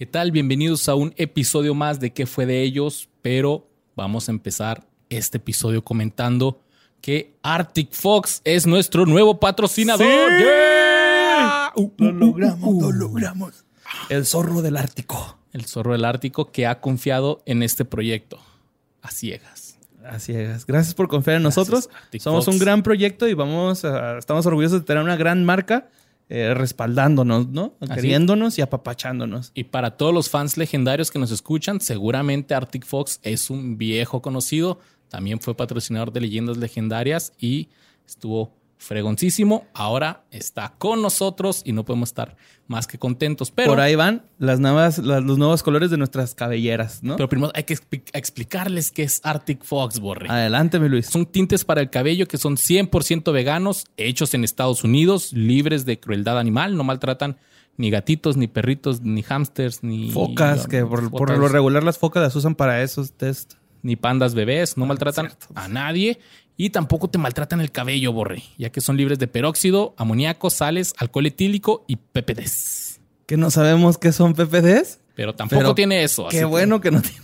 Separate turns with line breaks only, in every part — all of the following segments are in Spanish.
¿Qué tal? Bienvenidos a un episodio más de ¿Qué fue de ellos? Pero vamos a empezar este episodio comentando que Arctic Fox es nuestro nuevo patrocinador.
¡Sí!
¡Yeah! Uh,
Lo
uh,
logramos,
uh, uh.
lo logramos. El zorro del Ártico.
El zorro del Ártico que ha confiado en este proyecto a ciegas.
Así es. Gracias por confiar en nosotros.
Arctic
Somos
Fox.
un gran proyecto y vamos a- estamos orgullosos de tener una gran marca eh, respaldándonos, ¿no?
Así.
Queriéndonos y apapachándonos.
Y para todos los fans legendarios que nos escuchan, seguramente Arctic Fox es un viejo conocido. También fue patrocinador de leyendas legendarias y estuvo fregoncísimo. Ahora está con nosotros y no podemos estar más que contentos. Pero,
Por ahí van las nuevas, las- los nuevos colores de nuestras cabelleras, ¿no?
pero primero hay que expli- explicarles qué es Arctic Fox, Borre.
Adelante, mi Luis.
Son tintes para el cabello que son 100% veganos, hechos en Estados Unidos, libres de crueldad animal, no maltratan ni gatitos, ni perritos, ni hamsters, ni
Focas, que por, lo regular las focas las usan para esos test.
ni pandas bebés, no maltratan
cierto.
a nadie y tampoco te maltratan el cabello, borre, ya que son libres de peróxido, amoníaco, sales, alcohol etílico y PPDs.
Que no sabemos qué son PPDs.
Pero tampoco
Pero
tiene eso. así
Qué bueno que no tiene.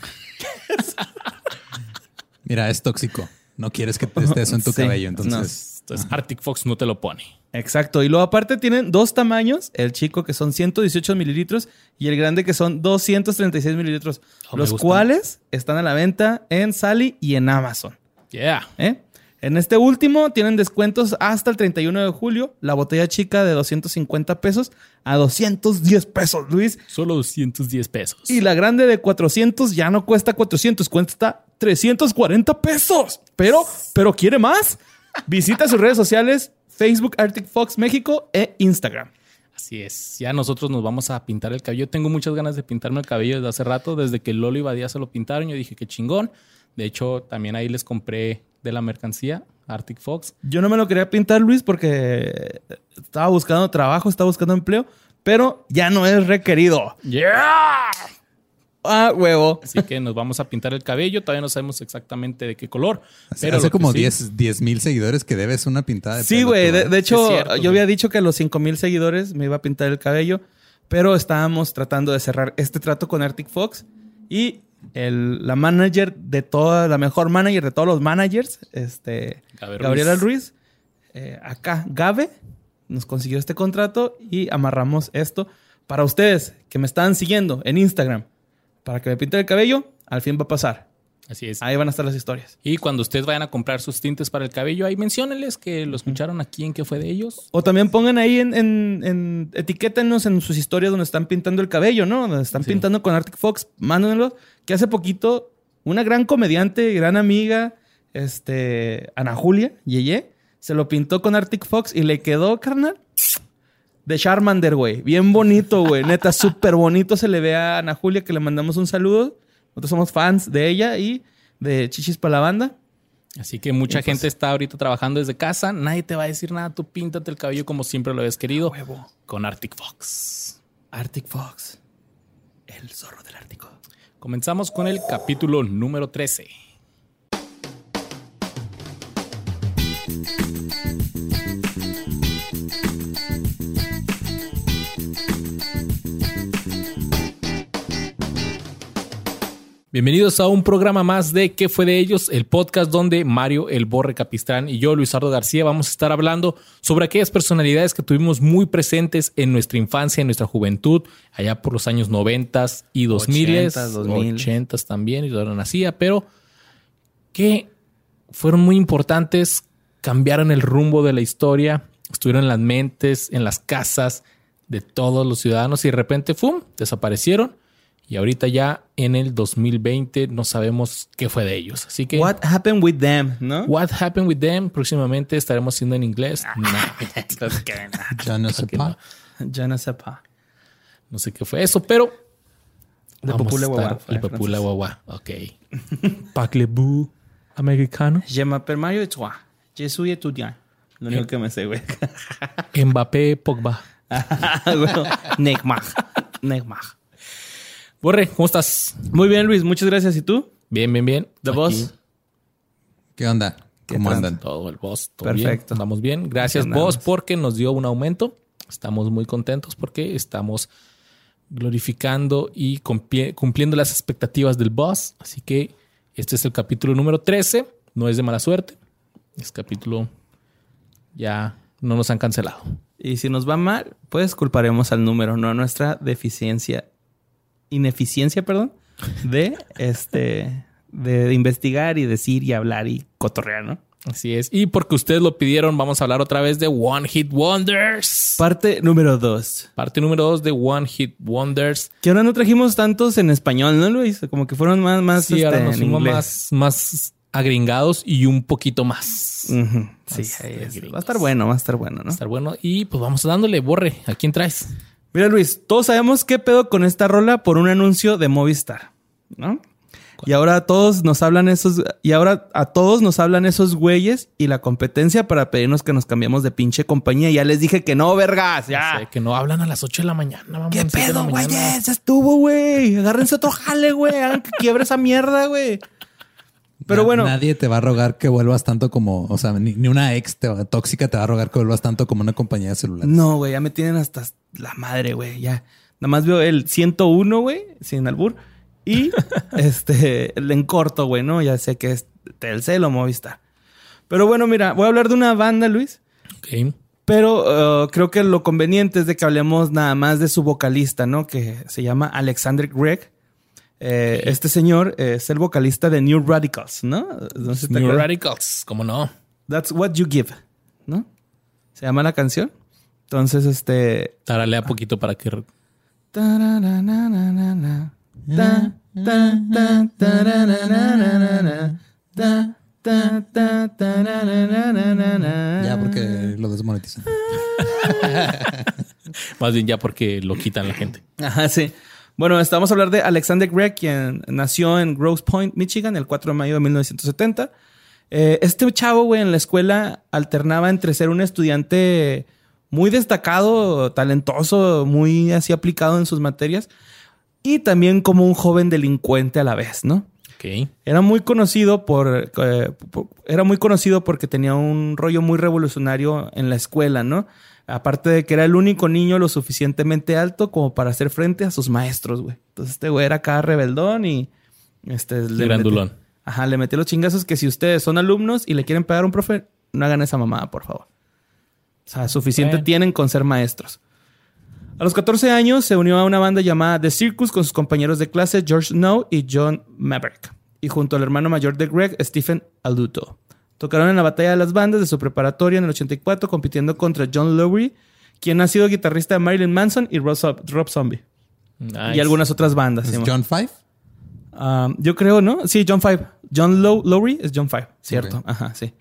Mira, es tóxico. No quieres que te esté eso en tu
Sí,
cabello, entonces.
Entonces, Arctic Fox no te lo pone.
Exacto. Y luego aparte tienen dos tamaños. El chico que son 118 mililitros y el grande que son 236 mililitros.
Oh,
los cuales están a la venta en Sally y en Amazon.
Yeah.
¿eh? En este último tienen descuentos hasta el 31 de julio. La botella chica de 250 pesos a 210 pesos, Luis.
Solo 210 pesos.
Y la grande de 400 ya no cuesta 400, cuesta 340 pesos. Pero, pero quiere más. Visita sus redes sociales, Facebook Arctic Fox México e Instagram.
Así es. Ya nosotros nos vamos a pintar el cabello. Tengo muchas ganas de pintarme el cabello desde hace rato. Desde que Lolo y Badía se lo pintaron, yo dije que chingón. De hecho, también ahí les compré de la mercancía Arctic Fox.
Yo no me lo quería pintar, Luis, porque estaba buscando trabajo, estaba buscando empleo, pero ya no es requerido.
¡Yeah!
Ah, huevo.
Así que nos vamos a pintar el cabello. Todavía no sabemos exactamente de qué color.
Hace,
Pero
hace como
sí-
10 10 mil seguidores que debes una pintada de
Sí, güey. De,
¿eh?
de hecho,
cierto,
yo había dicho que a los 5 mil seguidores me iba a pintar el cabello, pero estábamos tratando de cerrar este trato con Arctic Fox y el, la manager de toda, la mejor manager de todos los managers, este,
Gabe
Gabriela
Ruiz.
Ruiz, eh, acá, Gabe, nos consiguió este contrato y amarramos esto para ustedes que me están siguiendo en Instagram para que me pinten el cabello. Al fin va a pasar.
Así es.
Ahí van a estar las historias.
Y cuando ustedes vayan a comprar sus tintes para el cabello, ahí menciónenles que lo escucharon aquí en qué fue de ellos.
O también pongan ahí en, en, en- etiquétenos en sus historias donde están pintando el cabello, ¿no? Donde están
Sí.
pintando con Arctic Fox, mándenlo. Que hace poquito una gran comediante, gran amiga, este, Ana Julia, Yeye, se lo pintó con Arctic Fox y le quedó, carnal, de Charmander, güey. Bien bonito, güey. Neta, súper bonito se le ve a Ana Julia que le mandamos un saludo. Nosotros somos fans de ella y de Chichis para la banda.
Así que mucha
pues-
gente está ahorita trabajando desde casa. Nadie te va a decir nada. Tú píntate el cabello como siempre lo habías querido.
Huevo.
Con Arctic Fox.
Arctic Fox, el zorro del Ártico.
Comenzamos con el capítulo número 13. Bienvenidos a un programa más de ¿Qué fue de ellos? El podcast donde Mario, el Borre Capistrán y yo, Luisardo García, vamos a estar hablando sobre aquellas personalidades que tuvimos muy presentes en nuestra infancia, en nuestra juventud, allá por los años 90 y 2000,
80s, 2000.
80 también, y no nacía, pero que fueron muy importantes, cambiaron el rumbo de la historia, estuvieron en las mentes, en las casas de todos los ciudadanos y de repente, ¡fum!, desaparecieron. Y ahorita ya en el 2020 no sabemos qué fue de ellos. Así que,
What happened with them, ¿no?
what happened with them? Próximamente estaremos haciendo en inglés. No,
Ya no sé
que
pa.
no.
Ya no sepa.
no sé qué fue eso, pero...
De
vamos
Popule
a estar-
Guagua,
Popule
francés.
Guagua. Ok. Parlez-vous americano?
Je m'appelle Mario et toi. Je suis étudiant. Lo único que me sé, güey.
Mbappé, Pogba.
Bueno, Neymar. Neymar.
Borre, ¿cómo estás?
Muy bien, Luis. Muchas gracias. ¿Y tú?
Bien, bien, bien.
The
Aquí,
Boss.
¿Qué onda?
¿Qué
¿Cómo andan?
Todo el boss. Todo
Perfecto.
Bien. Andamos bien. Gracias, boss, porque nos dio un aumento. Estamos muy contentos porque estamos glorificando y cumpli- cumpliendo las expectativas del boss. Así que este es el capítulo número 13. No es de mala suerte. Es capítulo ya no nos han cancelado.
Y si nos va mal, pues culparemos al número, no a nuestra deficiencia, ineficiencia, perdón, de este, de investigar y decir y hablar y cotorrear, ¿no?
Así es. Y porque ustedes lo pidieron, vamos a hablar otra vez de One Hit Wonders.
Parte número dos.
Parte número 2 de One Hit Wonders.
Que ahora no trajimos tantos en español, ¿no, Luis? Como que fueron más, más
Sí, ahora
este,
nos fuimos más, más agringados y un poquito más.
Ujú, Sí, es. va a estar bueno, va a estar bueno,
Va
¿no?
a estar bueno. Y pues vamos dándole, borre. ¿A quién traes?
Mira, Luis, todos sabemos qué pedo con esta rola por un anuncio de Movistar, ¿no? Y ahora a todos nos hablan esos, y ahora a todos nos hablan esos güeyes y la competencia para pedirnos que nos cambiemos de pinche compañía. Ya les dije que no, vergas, ya.
Sé que no hablan a las 8 de la mañana. vamos,
¿Qué pedo, güeyes? Ya estuvo, güey. Agárrense otro jale, güey. Hagan que quiebre esa mierda, güey. Pero
Na-
bueno.
Nadie te va a rogar que vuelvas tanto como, o sea, ni, ni una ex te va- tóxica te va a rogar que vuelvas tanto como una compañía de celulares.
No, güey, ya me tienen hasta la madre, güey. Ya. Nada más veo el 101, güey, sin albur. Y este, el en corto, güey, ¿no? Ya sé que es Telcel o Movistar. Pero bueno, mira, voy a hablar de una banda, Luis.
Ok.
Pero uh, creo que lo conveniente es de que hablemos nada más de su vocalista, ¿no? Que se llama Alexander Gregg. Eh, Este señor es el vocalista de New Radicals, ¿no? No
New. Radicals, ¿cómo no?
That's what you give, ¿no? Se llama la canción. Entonces, este,
Taralea poquito para que...
Tarananana, ta, ta, ta, tarananana, ta, ta, ta, tarananana.
Ya, porque lo desmonetizan.
Más bien ya porque lo quitan la gente.
Ajá, sí. Bueno, estamos a hablar de Alexander Gregg, quien nació en Grosse Point, Michigan, el 4 de mayo de 1970. Eh, este chavo, güey, en la escuela alternaba entre ser un estudiante muy destacado, talentoso, muy así aplicado en sus materias, y también como un joven delincuente a la vez, ¿no?
Ok.
Era muy conocido por, eh, por- era muy conocido porque tenía un rollo muy revolucionario en la escuela, ¿no? Aparte de que era el único niño lo suficientemente alto como para hacer frente a sus maestros, güey. Entonces este güey era acá rebeldón y este le
grandulón.
metí- ajá, le metí los chingazos que si ustedes son alumnos y le quieren pegar a un profe, no hagan esa mamada, por favor. O sea, suficiente
Bueno.
tienen con ser maestros. A los 14 años se unió a una banda llamada The Circus con sus compañeros de clase George Snow y John Maverick, y junto al hermano mayor de Greg, Stephen Aluto. Tocaron en la batalla de las bandas de su preparatoria en el 84, compitiendo contra John Lowry, quien ha sido guitarrista de Marilyn Manson y Rob, Zo- Rob Zombie,
Nice.
y algunas otras bandas.
¿Es
¿sí,
John Five?
Um, yo creo, ¿no? Sí, John Five. John Low Lowry es John Five, cierto. Ajá, sí.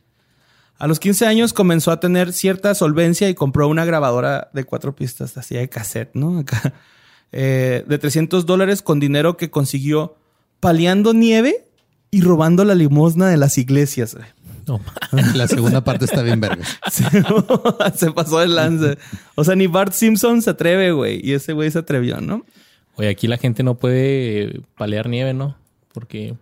A los 15 años comenzó a tener cierta solvencia y compró una grabadora de cuatro pistas, así de cassette, ¿no? Acá. Eh, de 300 dólares con dinero que consiguió paliando nieve y robando la limosna de las iglesias. güey.
No,
La segunda parte está bien verga.
Se, se pasó de lance. O sea, ni Bart Simpson se atreve, güey. Y ese güey se atrevió, ¿no?
Oye, aquí la gente no puede palear nieve, ¿no? Porque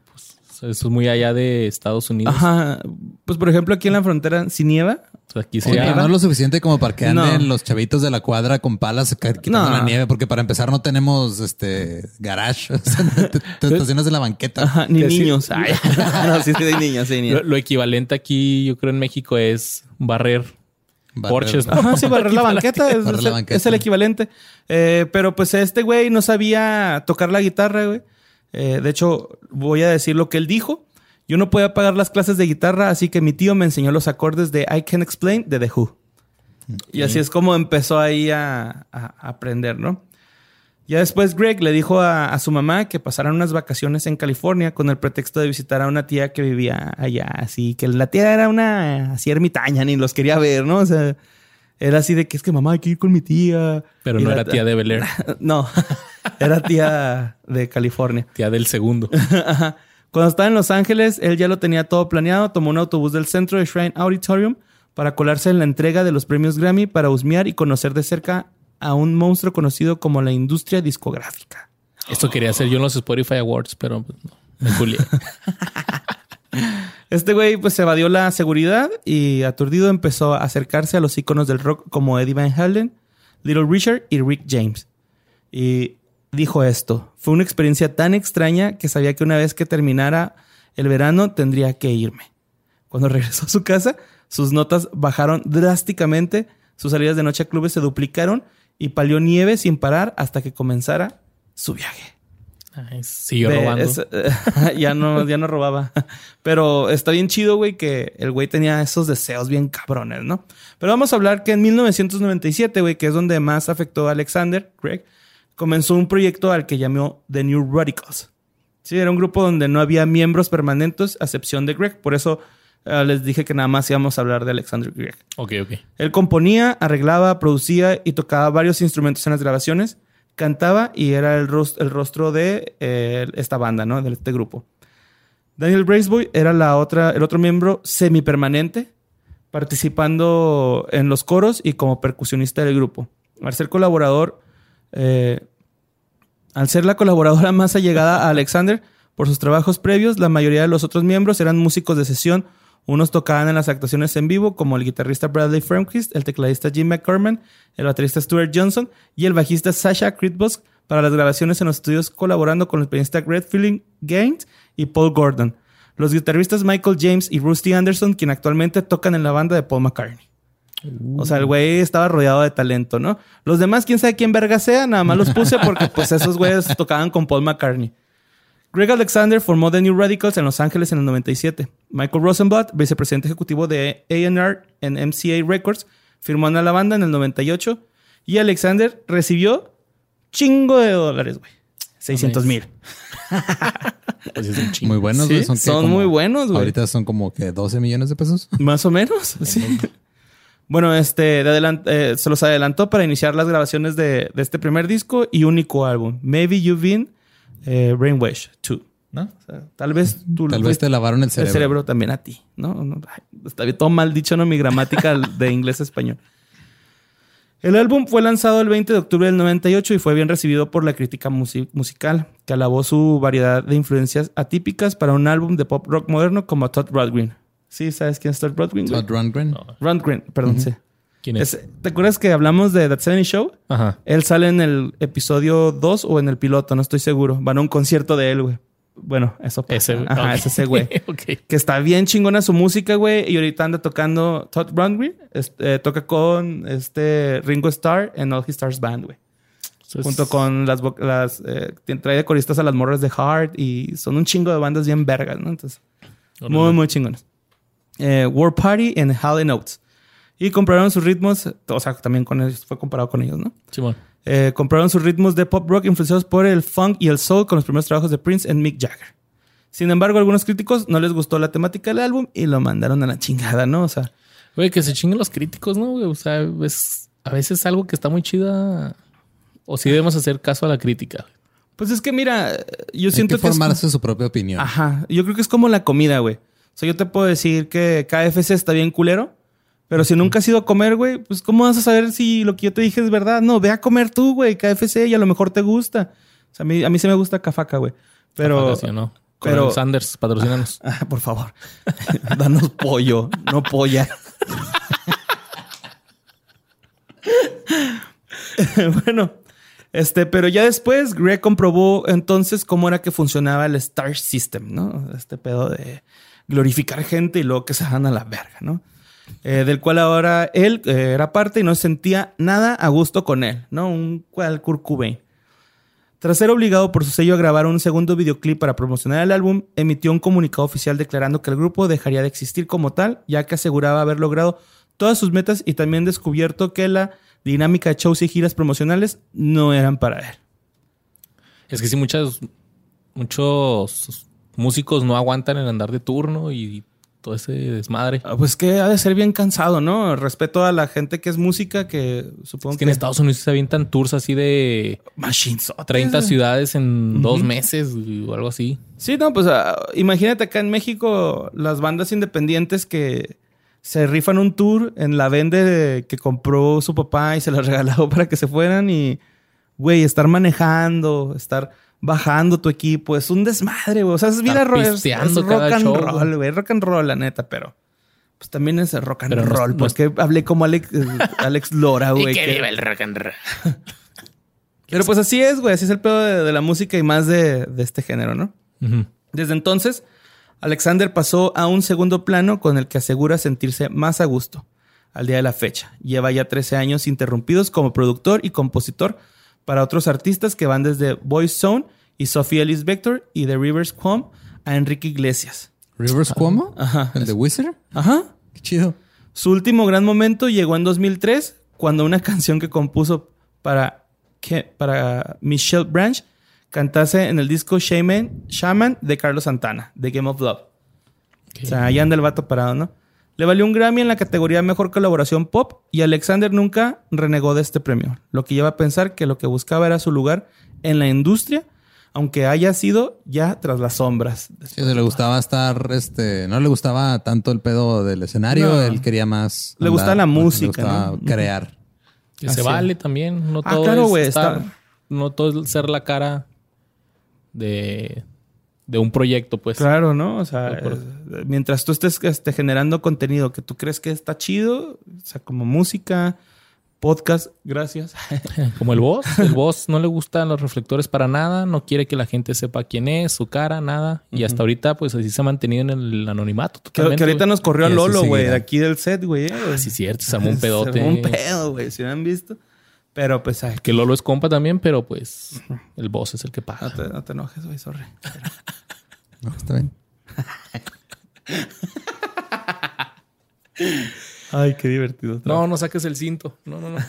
eso es muy allá de Estados Unidos.
Ajá. Pues, por ejemplo, aquí en la frontera, si nieva,
O sea, aquí
no es lo suficiente como para que anden
No.
los chavitos de la cuadra con palas quitando
No.
la nieve, porque para empezar no tenemos este garage. O sea, te, te estacionas en la banqueta.
Ajá, ni
sí.
niños. Ay, no, sí, sí, hay niños, sí, hay niños.
Lo, lo equivalente aquí, yo creo, en México es barrer.
Barrer-
Porches, ¿no?
Ajá, sí, barrer la banqueta. Es,
Barrer
es
la
el-
banqueta.
es el equivalente. Eh, pero pues este güey no sabía tocar la guitarra, güey. Eh, de hecho, voy a decir lo que él dijo. Yo no podía pagar las clases de guitarra, así que mi tío me enseñó los acordes de I Can Explain de The Who. Y así es como empezó ahí a, a- a aprender, ¿no? Ya después Greg le dijo a, a su mamá que pasaran unas vacaciones en California con el pretexto de visitar a una tía que vivía allá. Así que la tía era una así ermitaña, ni los quería ver, ¿no? O sea, era así de que es que mamá hay que ir con mi tía.
Pero
Y
no
la-
era tía de Bel Air,
No, era tía de California.
tía del segundo.
Ajá. Cuando estaba en Los Ángeles, él ya lo tenía todo planeado. Tomó un autobús del centro de Shrine Auditorium para colarse en la entrega de los premios Grammy para husmear y conocer de cerca a un monstruo conocido como la industria discográfica.
Esto quería hacer yo en los Spotify Awards, pero pues, no, me culié.
Este güey pues se evadió la seguridad y aturdido empezó a acercarse a los iconos del rock como Eddie Van Halen, Little Richard y Rick James. Y dijo esto. Fue una experiencia tan extraña que sabía que una vez que terminara el verano tendría que irme. Cuando regresó a su casa, sus notas bajaron drásticamente, sus salidas de noche a clubes se duplicaron y palió nieve sin parar hasta que comenzara su viaje.
Ay, siguió
De-
robando.
es- ya no, ya no robaba. Pero está bien chido, güey, que el güey tenía esos deseos bien cabrones, ¿no? Pero vamos a hablar que en 1997, güey, que es donde más afectó a Alexander, Greg, comenzó un proyecto al que llamó The New Radicals. Sí, era un grupo donde no había miembros permanentes, a excepción de Greg. Por eso eh, les dije que nada más íbamos a hablar de Alexander Greg.
Ok, ok.
Él componía, arreglaba, producía y tocaba varios instrumentos en las grabaciones, cantaba y era el, el rostro de eh, esta banda, ¿no? De este grupo. Daniel Braceboy era la otra, el otro miembro semipermanente, participando en los coros y como percusionista del grupo. Al ser colaborador, eh, al ser la colaboradora más allegada a Alexander por sus trabajos previos, la mayoría de los otros miembros eran músicos de sesión. Unos tocaban en las actuaciones en vivo, como el guitarrista Bradley Fremquist, el tecladista Jim McCorman, el baterista Stuart Johnson y el bajista Sasha Kritbos para las grabaciones en los estudios colaborando con el pianista Greg Feeling Gaines y Paul Gordon. Los guitarristas Michael James y Rusty Anderson, quien actualmente tocan en la banda de Paul McCartney. O sea, el güey estaba rodeado de talento, ¿no? Los demás, quién sabe quién verga sea, nada más los puse porque pues esos güeyes tocaban con Paul McCartney. Greg Alexander formó The New Radicals en Los Ángeles en el 97. Michael Rosenblatt, vicepresidente ejecutivo de A&R en MCA Records, firmó en la banda en el 98. Y Alexander recibió chingo de dólares, güey. 600 mil.
Pues es un chingo.
Muy buenos,
Sí,
güey. Son,
son
como-
muy buenos, güey.
Ahorita son como que 12 millones de pesos.
Más o menos, sí. Bueno, este, de adelant- eh, se los adelantó para iniciar las grabaciones de, de este primer disco y único álbum, Maybe You've Been eh, Brainwash 2, ¿no? O sea, tal vez tú
Tal vez te lavaron el
el
cerebro.
cerebro también a ti, ¿no? No, ay, está bien, todo mal dicho, ¿no? Mi gramática de inglés a español. El álbum fue lanzado el 20 de octubre del 98 y fue bien recibido por la crítica musi- musical, que alabó su variedad de influencias atípicas para un álbum de pop rock moderno como Todd Rundgren. ¿Sí sabes quién es Todd Rundgren?
Todd Rundgren.
Rundgren, perdón, sí.
¿Quién es?
Es- ¿Te acuerdas que hablamos de That 70 Show?
Ajá.
Él sale en el episodio 2 o en el piloto, no estoy seguro. Van a un concierto de él, güey. Bueno, eso pasa.
Ese,
Ajá, es ese güey.
ok.
Que está bien chingona su música, güey. Y ahorita anda tocando Todd Rundgren. este, toca con este Ringo Starr en All His Stars Band, güey.
Entonces,
Junto con las... las eh, trae de coristas a las morras de Heart. Y son un chingo de bandas bien vergas, ¿no? Entonces... Muy, muy chingones. Eh, War Party en Hall Notes. Y compraron sus ritmos, o sea, también con ellos, fue comparado con ellos, ¿no?
Simón.
Eh, compraron sus ritmos de pop rock influenciados por el funk y el soul con los primeros trabajos de Prince en Mick Jagger. Sin embargo, a algunos críticos no les gustó la temática del álbum y lo mandaron a la chingada, ¿no? O sea,
Güey, que se chinguen los críticos, ¿no? O sea, es a veces algo que está muy chida. O si debemos hacer caso a la crítica.
pues es que mira, yo
Hay
siento
que
que, es-
formarse su propia opinión.
Ajá, yo creo que es como la comida, güey. O sea, yo te puedo decir que KFC está bien culero, pero si nunca has ido a comer, güey, pues ¿cómo vas a saber si lo que yo te dije es verdad? No, ve a comer tú, güey, KFC y a lo mejor te gusta. O sea, a mí, a mí se me gusta Cafaca, güey. Pero...
Que sí, ¿no?
pero-
Sanders, patrocínanos.
Ah, por favor, danos pollo, no polla. bueno, este, pero ya después Greg comprobó entonces cómo era que funcionaba el Star System, ¿no? Este pedo de glorificar gente y luego que se van a la verga, ¿no? Eh, del cual ahora él eh, era parte y no sentía nada a gusto con él, ¿no? Un cual Kurt Cobain. Tras ser obligado por su sello a grabar un segundo videoclip para promocionar el álbum, emitió un comunicado oficial declarando que el grupo dejaría de existir como tal, ya que aseguraba haber logrado todas sus metas y también descubierto que la dinámica de shows y giras promocionales no eran para él.
Es que sí, muchas, muchos músicos no aguantan el andar de turno y todo ese desmadre.
Ah, Pues que ha de ser bien cansado, ¿no? Respeto a la gente que es música, que supongo
Es que en Estados Unidos se avientan tours así de
Machines.
30 ciudades en dos meses o algo así.
Sí, no, pues ah, imagínate acá en México las bandas independientes que se rifan un tour en la vende de- que compró su papá y se la regaló para que se fueran y, güey, estar manejando, estar bajando tu equipo, es un desmadre, güey. O sea, es vida
Estar
ro- es, rock
cada
and
show,
roll, güey. Rock and roll, la neta, pero pues también es rock and
Pero
roll.
no
porque hablé como Alex, eh, Alex Lora, güey. que-
el rock and roll.
Pero pues así es, güey. Así es el pedo de, de la música y más de, de este género, ¿no? Desde entonces, Alexander pasó a un segundo plano con el que asegura sentirse más a gusto al día de la fecha. Lleva ya 13 años interrumpidos como productor y compositor para otros artistas que van desde Boys Zone y Sophie Ellis Vector y The Rivers Quom a Enrique Iglesias.
Rivers Cuomo,
Ajá.
el de Wizard.
Ajá.
Qué chido.
Su último gran momento llegó en 2003 cuando una canción que compuso para, para Michelle Branch cantase en el disco Shaman, Shaman de Carlos Santana, de Game of Love. O sea, ahí anda el vato parado, ¿no? Le valió un Grammy en la categoría Mejor Colaboración Pop y Alexander nunca renegó de este premio, lo que lleva a pensar que lo que buscaba era su lugar en la industria, aunque haya sido ya tras las sombras.
Sí, le gustaba estar, este, no le gustaba tanto el pedo del escenario,
No.
él quería más.
Le gustaba la música,
Le gustaba
¿no?
crear.
Que
Así
se vale también. No
Ah,
todo
claro,
es
güey,
estar-
está-
No todo es ser la cara de, de un proyecto, pues.
Claro, ¿no? O sea, eh, mientras tú estés este, generando contenido que tú crees que está chido, o sea, como música, podcast, gracias.
Como el boss. El boss no le gustan los reflectores para nada. No quiere que la gente sepa quién es, su cara, nada. Y hasta ahorita, pues así se ha mantenido en el anonimato. Totalmente,
que ahorita nos corrió a Lolo, güey, de aquí del set, güey.
Ah, sí, cierto. Se armó un
Se
pedote.
armó un pedo, güey, si hubieran visto. Pero pues, ay,
Que Lolo es compa también, pero pues el boss es el que
no
paga.
te, no te enojes, güey, sorry.
No, está bien.
Ay, qué divertido.
No, no saques el cinto. No, no, no.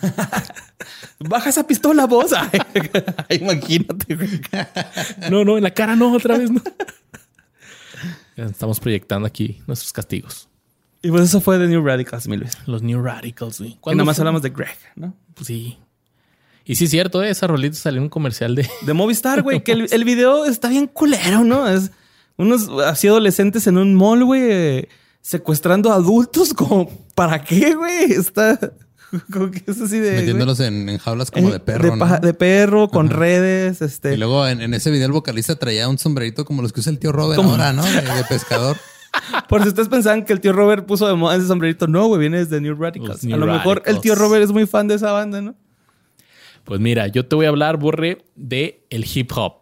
Baja esa pistola, vos. Ay, imagínate, güey.
No, no, en la cara no, otra vez no. Estamos proyectando aquí nuestros castigos.
Y pues eso fue de New Radicals, mi Luis.
Los New Radicals, güey.
Y
¿Cuándo
nada más hablamos de Greg, ¿no?
Pues sí. Y sí es cierto, ¿eh? esa rolita salió en un comercial de...
De Movistar, güey, que el, el video está bien culero, ¿no? Es unos así adolescentes en un mall, güey, eh, secuestrando adultos, como, ¿para qué, güey? Está como que es así de...
Metiéndolos en, en jaulas como
eh,
de perro,
de,
¿no?
paja- de perro, con redes, este...
Y luego en, en ese video el vocalista traía un sombrerito como los que usa el tío Robert
¿Cómo?
ahora, ¿no? De, de pescador.
Por si ustedes pensaban que el tío Robert puso de moda ese sombrerito, no, güey, viene desde New Radicals.
New
a lo mejor el tío Robert es muy fan de esa banda, ¿no?
Pues mira, yo te voy a hablar, Borre, de el hip hop,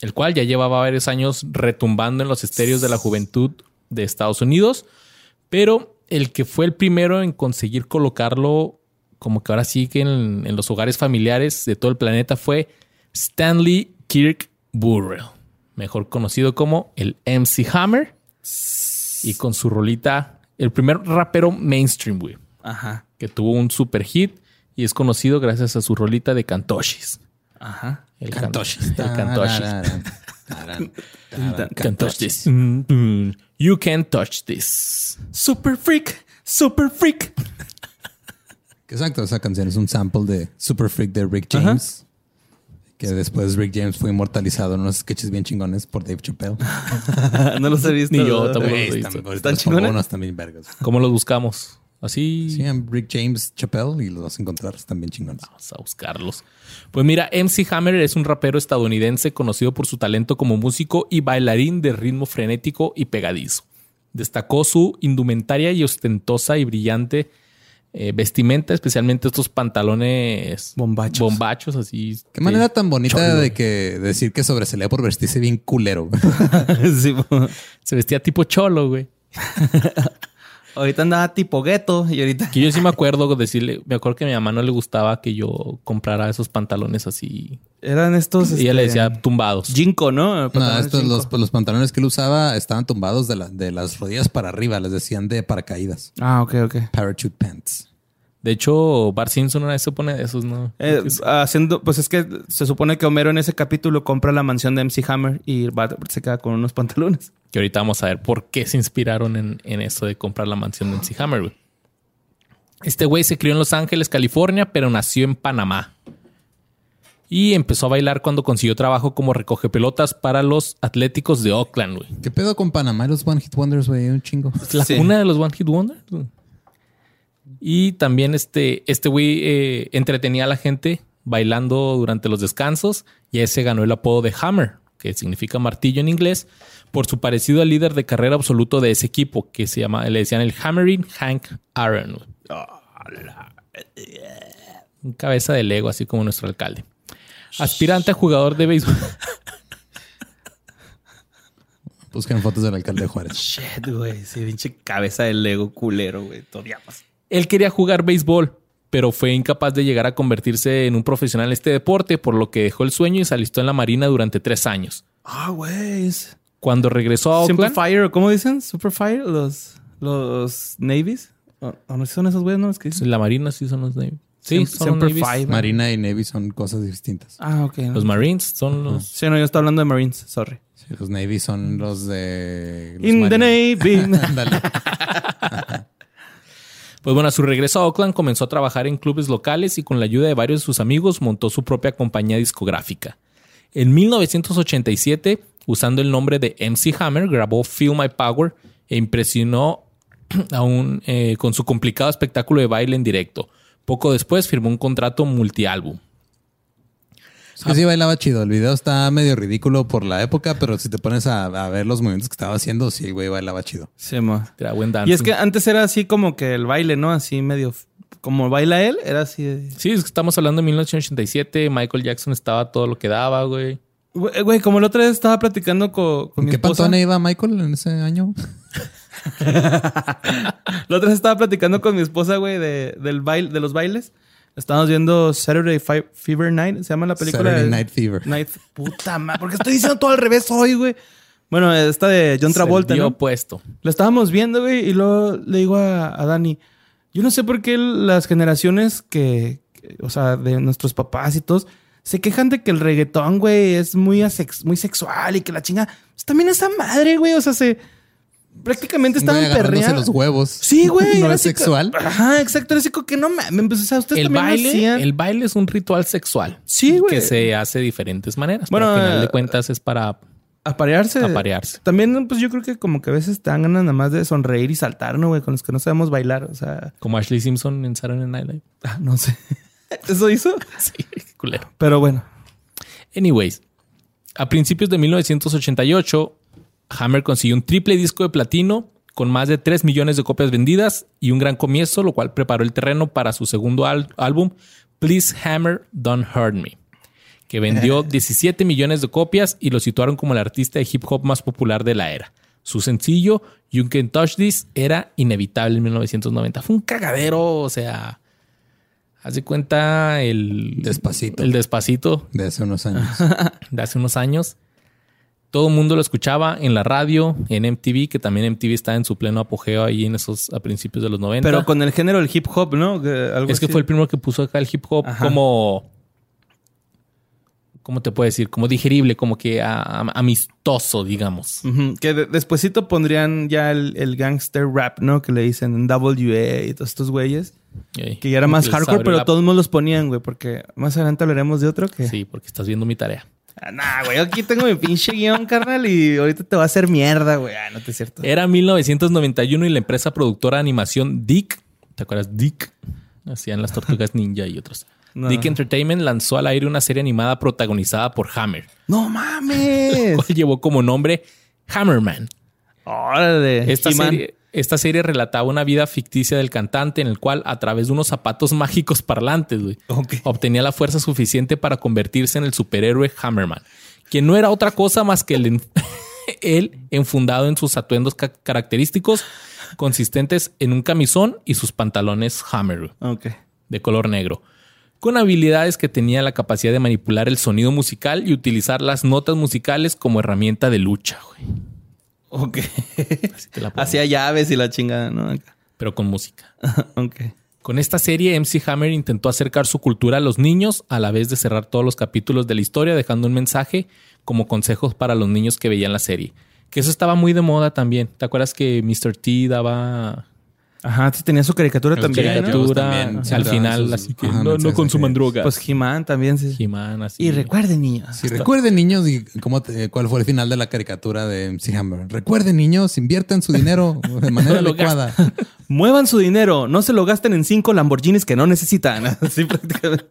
el cual ya llevaba varios años retumbando en los estéreos de la juventud de Estados Unidos, pero el que fue el primero en conseguir colocarlo como que ahora sí que en, en los hogares familiares de todo el planeta fue Stanley Kirk Burrell, mejor conocido como el MC Hammer, y con su rolita, el primer rapero mainstream, güey
Ajá,
que tuvo un super hit y es conocido gracias a su rolita de Cantoshis.
ajá.
El
Cantoshis.
Cantoshis. El Cantoshis. Can't touch this. Mm, mm. You can't touch this.
Super freak, super freak.
Exacto, esa canción es un sample de Super Freak de Rick James. Que después Rick James fue inmortalizado en unos sketches bien chingones por Dave Chappelle.
no los he visto.
Ni yo tampoco. He
están,
visto.
¿Están chingones?
unos también vergas.
¿Cómo los buscamos? Así
Sí, en Rick James Chappelle y los vas a encontrar, están bien chingones.
vamos a buscarlos. Pues mira, MC Hammer es un rapero estadounidense conocido por su talento como músico y bailarín de ritmo frenético y pegadizo. Destacó su indumentaria y ostentosa y brillante eh, vestimenta, especialmente estos pantalones
Bombachos.
bombachos así.
Qué manera
que-
tan bonita
cholo.
de que decir que sobresalía por vestirse bien culero.
sí.
Se vestía tipo cholo, güey.
ahorita andaba tipo gueto y ahorita.
Que yo sí me acuerdo decirle, me acuerdo que a mi mamá no le gustaba que yo comprara esos pantalones así.
Eran estos.
Y ella le
este,
decía tumbados.
Jinko, ¿no?
No, estos, los, pues, los pantalones que él usaba estaban tumbados de, la- de las rodillas para arriba, les decían de paracaídas.
Ah, ok, ok.
Parachute pants.
De hecho, Bart Simpson una vez se pone de esos, ¿no?
Eh, haciendo, pues es que se supone que Homero en ese capítulo compra la mansión de MC Hammer y Bart se queda con unos pantalones.
Que ahorita vamos a ver por qué se inspiraron en, en eso de comprar la mansión de MC Hammer, güey. Este güey se crió en Los Ángeles, California, pero nació en Panamá. Y empezó a bailar cuando consiguió trabajo como recoge pelotas para los Atléticos de Oakland, güey.
¿Qué pedo con Panamá y los One Hit Wonders, güey? Un chingo.
Es la
Sí.
cuna de los One Hit Wonders. güey. Y también este este güey eh, entretenía a la gente bailando durante los descansos y ese ganó el apodo de Hammer, que significa martillo en inglés, por su parecido al líder de carrera absoluto de ese equipo, que se llama, le decían el Hammering Hank Aaron. Un cabeza de Lego, así como nuestro alcalde. Aspirante a jugador de béisbol.
Busquen fotos del alcalde de Juárez.
Shit, güey. Sí, pinche cabeza de Lego culero, güey. Todiamas.
Él quería jugar béisbol, pero fue incapaz de llegar a convertirse en un profesional en este deporte, por lo que dejó el sueño y se alistó en la Marina durante tres años.
Ah, güey.
Cuando regresó a
Simple
Oakland,
Fire, ¿cómo dicen? Super Fire, los, los Navies. ¿O o no son esos güeyes, no? Los que dicen.
la Marina sí son los Navy. Sí, son Navies.
Fi.
Marina y Navy son cosas distintas.
Ah, ok. no.
Los Marines son los...
Sí, no, yo estaba hablando de Marines, sorry.
Sí, los Navy son los de. los
In the. Navy.
Pues bueno, a su regreso a Oakland comenzó a trabajar en clubes locales y con la ayuda de varios de sus amigos montó su propia compañía discográfica. En 1987, usando el nombre de MC Hammer, grabó Feel My Power e impresionó aún eh, con su complicado espectáculo de baile en directo. Poco después firmó un contrato multiálbum.
Es que sí bailaba chido. El video está medio ridículo por la época, pero si te pones a, a ver los movimientos que estaba haciendo, sí, güey, bailaba chido.
Sí, mo.
Era buen
Y
dancing.
es que antes era así como que el baile, ¿no? Así medio... Como baila él, era así de...
Sí, es que estamos hablando de 1987. Michael Jackson estaba todo lo que daba, güey.
Güey, güey, como la otra vez estaba platicando con, con
¿En
mi
qué
esposa.
pantone iba Michael en ese año?
La otra vez estaba platicando con mi esposa, güey, de, del baile, de los bailes. Estábamos viendo Saturday Fi- Fever Night, se llama la película.
Saturday
de-
Night Fever.
Night. Puta madre, porque estoy diciendo todo al revés hoy, güey. Bueno, esta de John Travolta,
vio
¿no?
opuesto.
La estábamos viendo, güey, y luego le digo a, a Dani, yo no sé por qué las generaciones que, que- o sea, de nuestros papás y todos, se quejan de que el reggaetón, güey, es muy, asex- muy sexual y que la chinga, pues también esa madre, güey, o sea, se prácticamente estaban perreando.
los huevos.
Sí, güey.
no
era
sexual.
Ajá, exacto. Era así como que no mames. Pues, o sea, ustedes
El
también
baile,
hacían.
el baile es un ritual sexual.
Sí, güey.
Que se hace de diferentes maneras.
Bueno,
Bueno, al final
eh,
de cuentas es para
Aparearse.
aparearse.
También, pues yo creo que como que a veces te dan ganas nada más de sonreír y saltar, ¿no, güey? Con los que no sabemos bailar. O sea,
Como Ashley Simpson en Saturday Night Live.
ah, no sé. ¿Eso hizo?
Sí, culero.
Pero bueno.
Anyways, a principios de 1988, Hammer consiguió un triple disco de platino con más de 3 millones de copias vendidas y un gran comienzo, lo cual preparó el terreno para su segundo álbum, Please Hammer, Don't Hurt Me, que vendió 17 millones de copias y lo situaron como el artista de hip hop más popular de la era. Su sencillo, You Can Touch This, era inevitable en 1990. Fue un cagadero, o sea, haz de cuenta el...
Despacito.
El despacito
De hace unos años.
de hace unos años. Todo el mundo lo escuchaba en la radio, en MTV, que también MTV está en su pleno apogeo ahí en esos a principios de los 90.
Pero con el género del hip hop, ¿no? Algo
es que fue el primero que puso acá el hip hop
Ajá.
como ¿cómo te puedo decir? Como digerible, como que a- a- amistoso, digamos.
Que de- despuesito pondrían ya el, el gangster rap, ¿no? Que le dicen WA y todos estos güeyes. Que ya era más hardcore, pero
la-
todos los ponían, güey. Porque más adelante hablaremos de otro que...
Sí, porque estás viendo mi tarea.
Ah, nah, güey. Aquí tengo mi pinche guion, carnal. Y ahorita te va a hacer mierda, güey. Ah, no te es cierto.
Era 1991 y la empresa productora de animación Dick, ¿te acuerdas? Dick. Hacían las tortugas ninja y otros.
No.
Dick Entertainment lanzó al aire una serie animada protagonizada por Hammer.
¡No mames!
cual llevó como nombre Hammerman.
Órale.
Esta serie, esta serie relataba una vida ficticia del cantante en el cual, a través de unos zapatos mágicos parlantes,
Ok.
obtenía la fuerza suficiente para convertirse en el superhéroe Hammerman, quien no era otra cosa más que el, en- enfundado en sus atuendos ca- característicos, consistentes en un camisón y sus pantalones Hammer de color negro, con habilidades que tenía la capacidad de manipular el sonido musical y utilizar las notas musicales como herramienta de lucha, güey.
Ok.
Así te la.
Hacía llaves y la chingada, ¿no?
pero con música.
ok.
Con esta serie, MC Hammer intentó acercar su cultura a los niños a la vez de cerrar todos los capítulos de la historia, dejando un mensaje como consejos para los niños que veían la serie. Que eso estaba muy de moda también. ¿Te acuerdas que Mr. T daba
Ajá, sí tenía su caricatura
Los
también.
caricatura
también, sí,
al final?
sus-
así que
ajá,
no, no consuman drogas.
Pues He-Man también, sí.
He-Man, así.
Y recuerden, niños.
Si recuerden, niños, y cómo te- cuál fue el final de la caricatura de MC Hammer. Recuerden, niños, inviertan su dinero de manera adecuada.
Muevan su dinero, no se lo gasten en cinco Lamborghinis que no necesitan. Así prácticamente.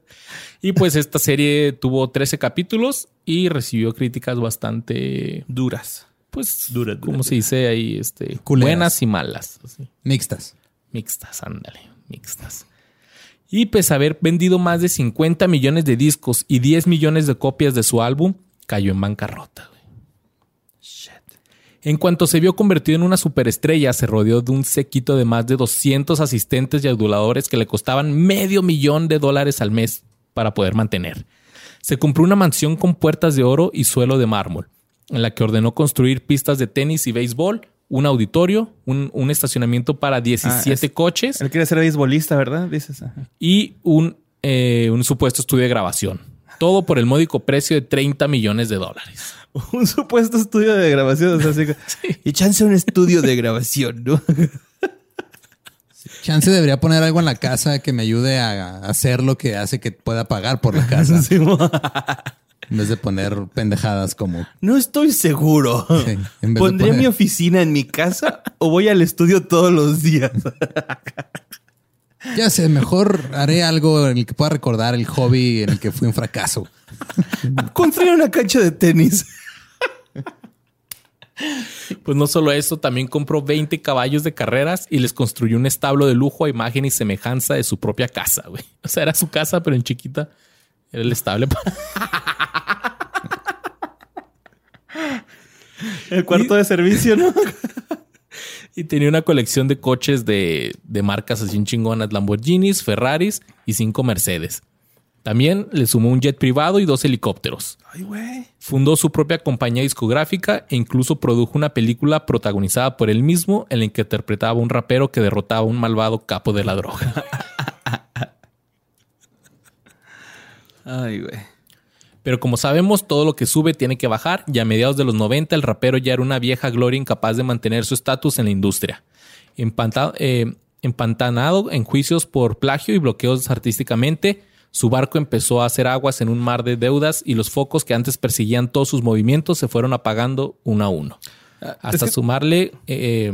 Y pues esta serie tuvo 13 capítulos y recibió críticas bastante,
Duras.
pues,
Dura, dura,
¿cómo se dice ahí? Este,
Culeras.
buenas y malas. así.
Mixtas.
Mixtas, ándale, mixtas. Y pese a haber vendido más de 50 millones de discos y 10 millones de copias de su álbum, cayó en bancarrota. güey. En cuanto se vio convertido en una superestrella, se rodeó de un séquito de más de 200 asistentes y aduladores que le costaban medio millón de dólares al mes para poder mantener. Se compró una mansión con puertas de oro y suelo de mármol, en la que ordenó construir pistas de tenis y béisbol, un auditorio, un, un estacionamiento para 17
Ah, es-
coches
Él quiere ser beisbolista, ¿verdad? Dices. ajá.
y un, eh, un supuesto estudio de grabación. Todo por el módico precio de 30 millones de dólares.
Un supuesto estudio de grabación. o sea, así que- Y chance un estudio de grabación, ¿no?
Chance debería poner algo en la casa que me ayude a hacer lo que hace que pueda pagar por la casa. En vez de poner pendejadas como
no estoy seguro.
Sí,
¿Pondré
poner-
mi oficina en mi casa o voy al estudio todos los días?
Ya sé, mejor haré algo en el que pueda recordar el hobby en el que fui un fracaso.
Construir una cancha de tenis.
Pues no solo eso, también compró 20 caballos de carreras y les construyó un establo de lujo a imagen y semejanza de su propia casa, güey. O sea, era su casa, pero en chiquita era el estable. para-
El cuarto de servicio, ¿no?
Y tenía una colección de coches de, de marcas así chingonas, Lamborghinis, Ferraris y cinco Mercedes. También le sumó un jet privado y dos helicópteros.
Ay, güey.
Fundó su propia compañía discográfica e incluso produjo una película protagonizada por él mismo en la que interpretaba a un rapero que derrotaba a un malvado capo de la droga.
Ay, güey.
Pero como sabemos, todo lo que sube tiene que bajar y a mediados de los 90 el rapero ya era una vieja gloria incapaz de mantener su estatus en la industria. Eh, empantanado en juicios por plagio y bloqueos artísticamente, su barco empezó a hacer aguas en un mar de deudas y los focos que antes perseguían todos sus movimientos se fueron apagando uno a uno. Hasta
es que-
sumarle eh,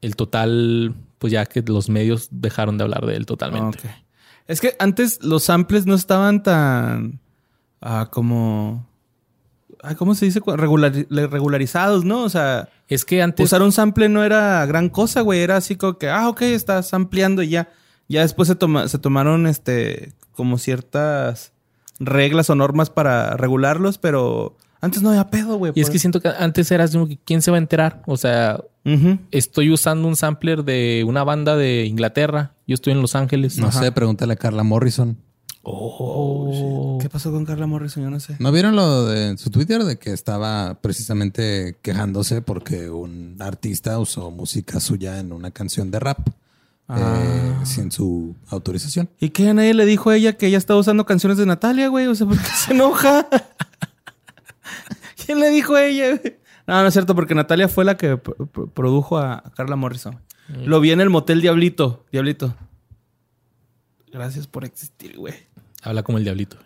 el total, pues ya que los medios dejaron de hablar de él totalmente.
Es que antes los samples no estaban tan ah, como ah, ¿cómo se dice? Regulari- regularizados, ¿no? O sea,
Es que antes...
usar un sample no era gran cosa, güey. Era así como que, ah, ok, estás ampliando y ya. Ya después se, toma- se tomaron este como ciertas reglas o normas para regularlos, pero antes no había pedo, güey.
Y es
por-
que siento que antes era como que quién se va a enterar. O sea, estoy usando un sampler de una banda de Inglaterra. Yo estoy en Los Ángeles.
No sé, pregúntale a Carla Morrison.
Oh.
¿Qué pasó con Carla Morrison? Yo no sé.
¿No vieron lo de su Twitter de que estaba precisamente quejándose porque un artista usó música suya en una canción de rap eh, sin su autorización?
¿Y qué? Nadie le dijo a ella que ella estaba usando canciones de Natalia, güey. O sea, ¿por qué se enoja? ¿Quién le dijo a ella, güey? No, no es cierto, porque Natalia fue la que pro- pro- produjo a Carla Morrison. Lo vi en el motel Diablito. Diablito. Gracias por existir, güey.
Habla como el diablito.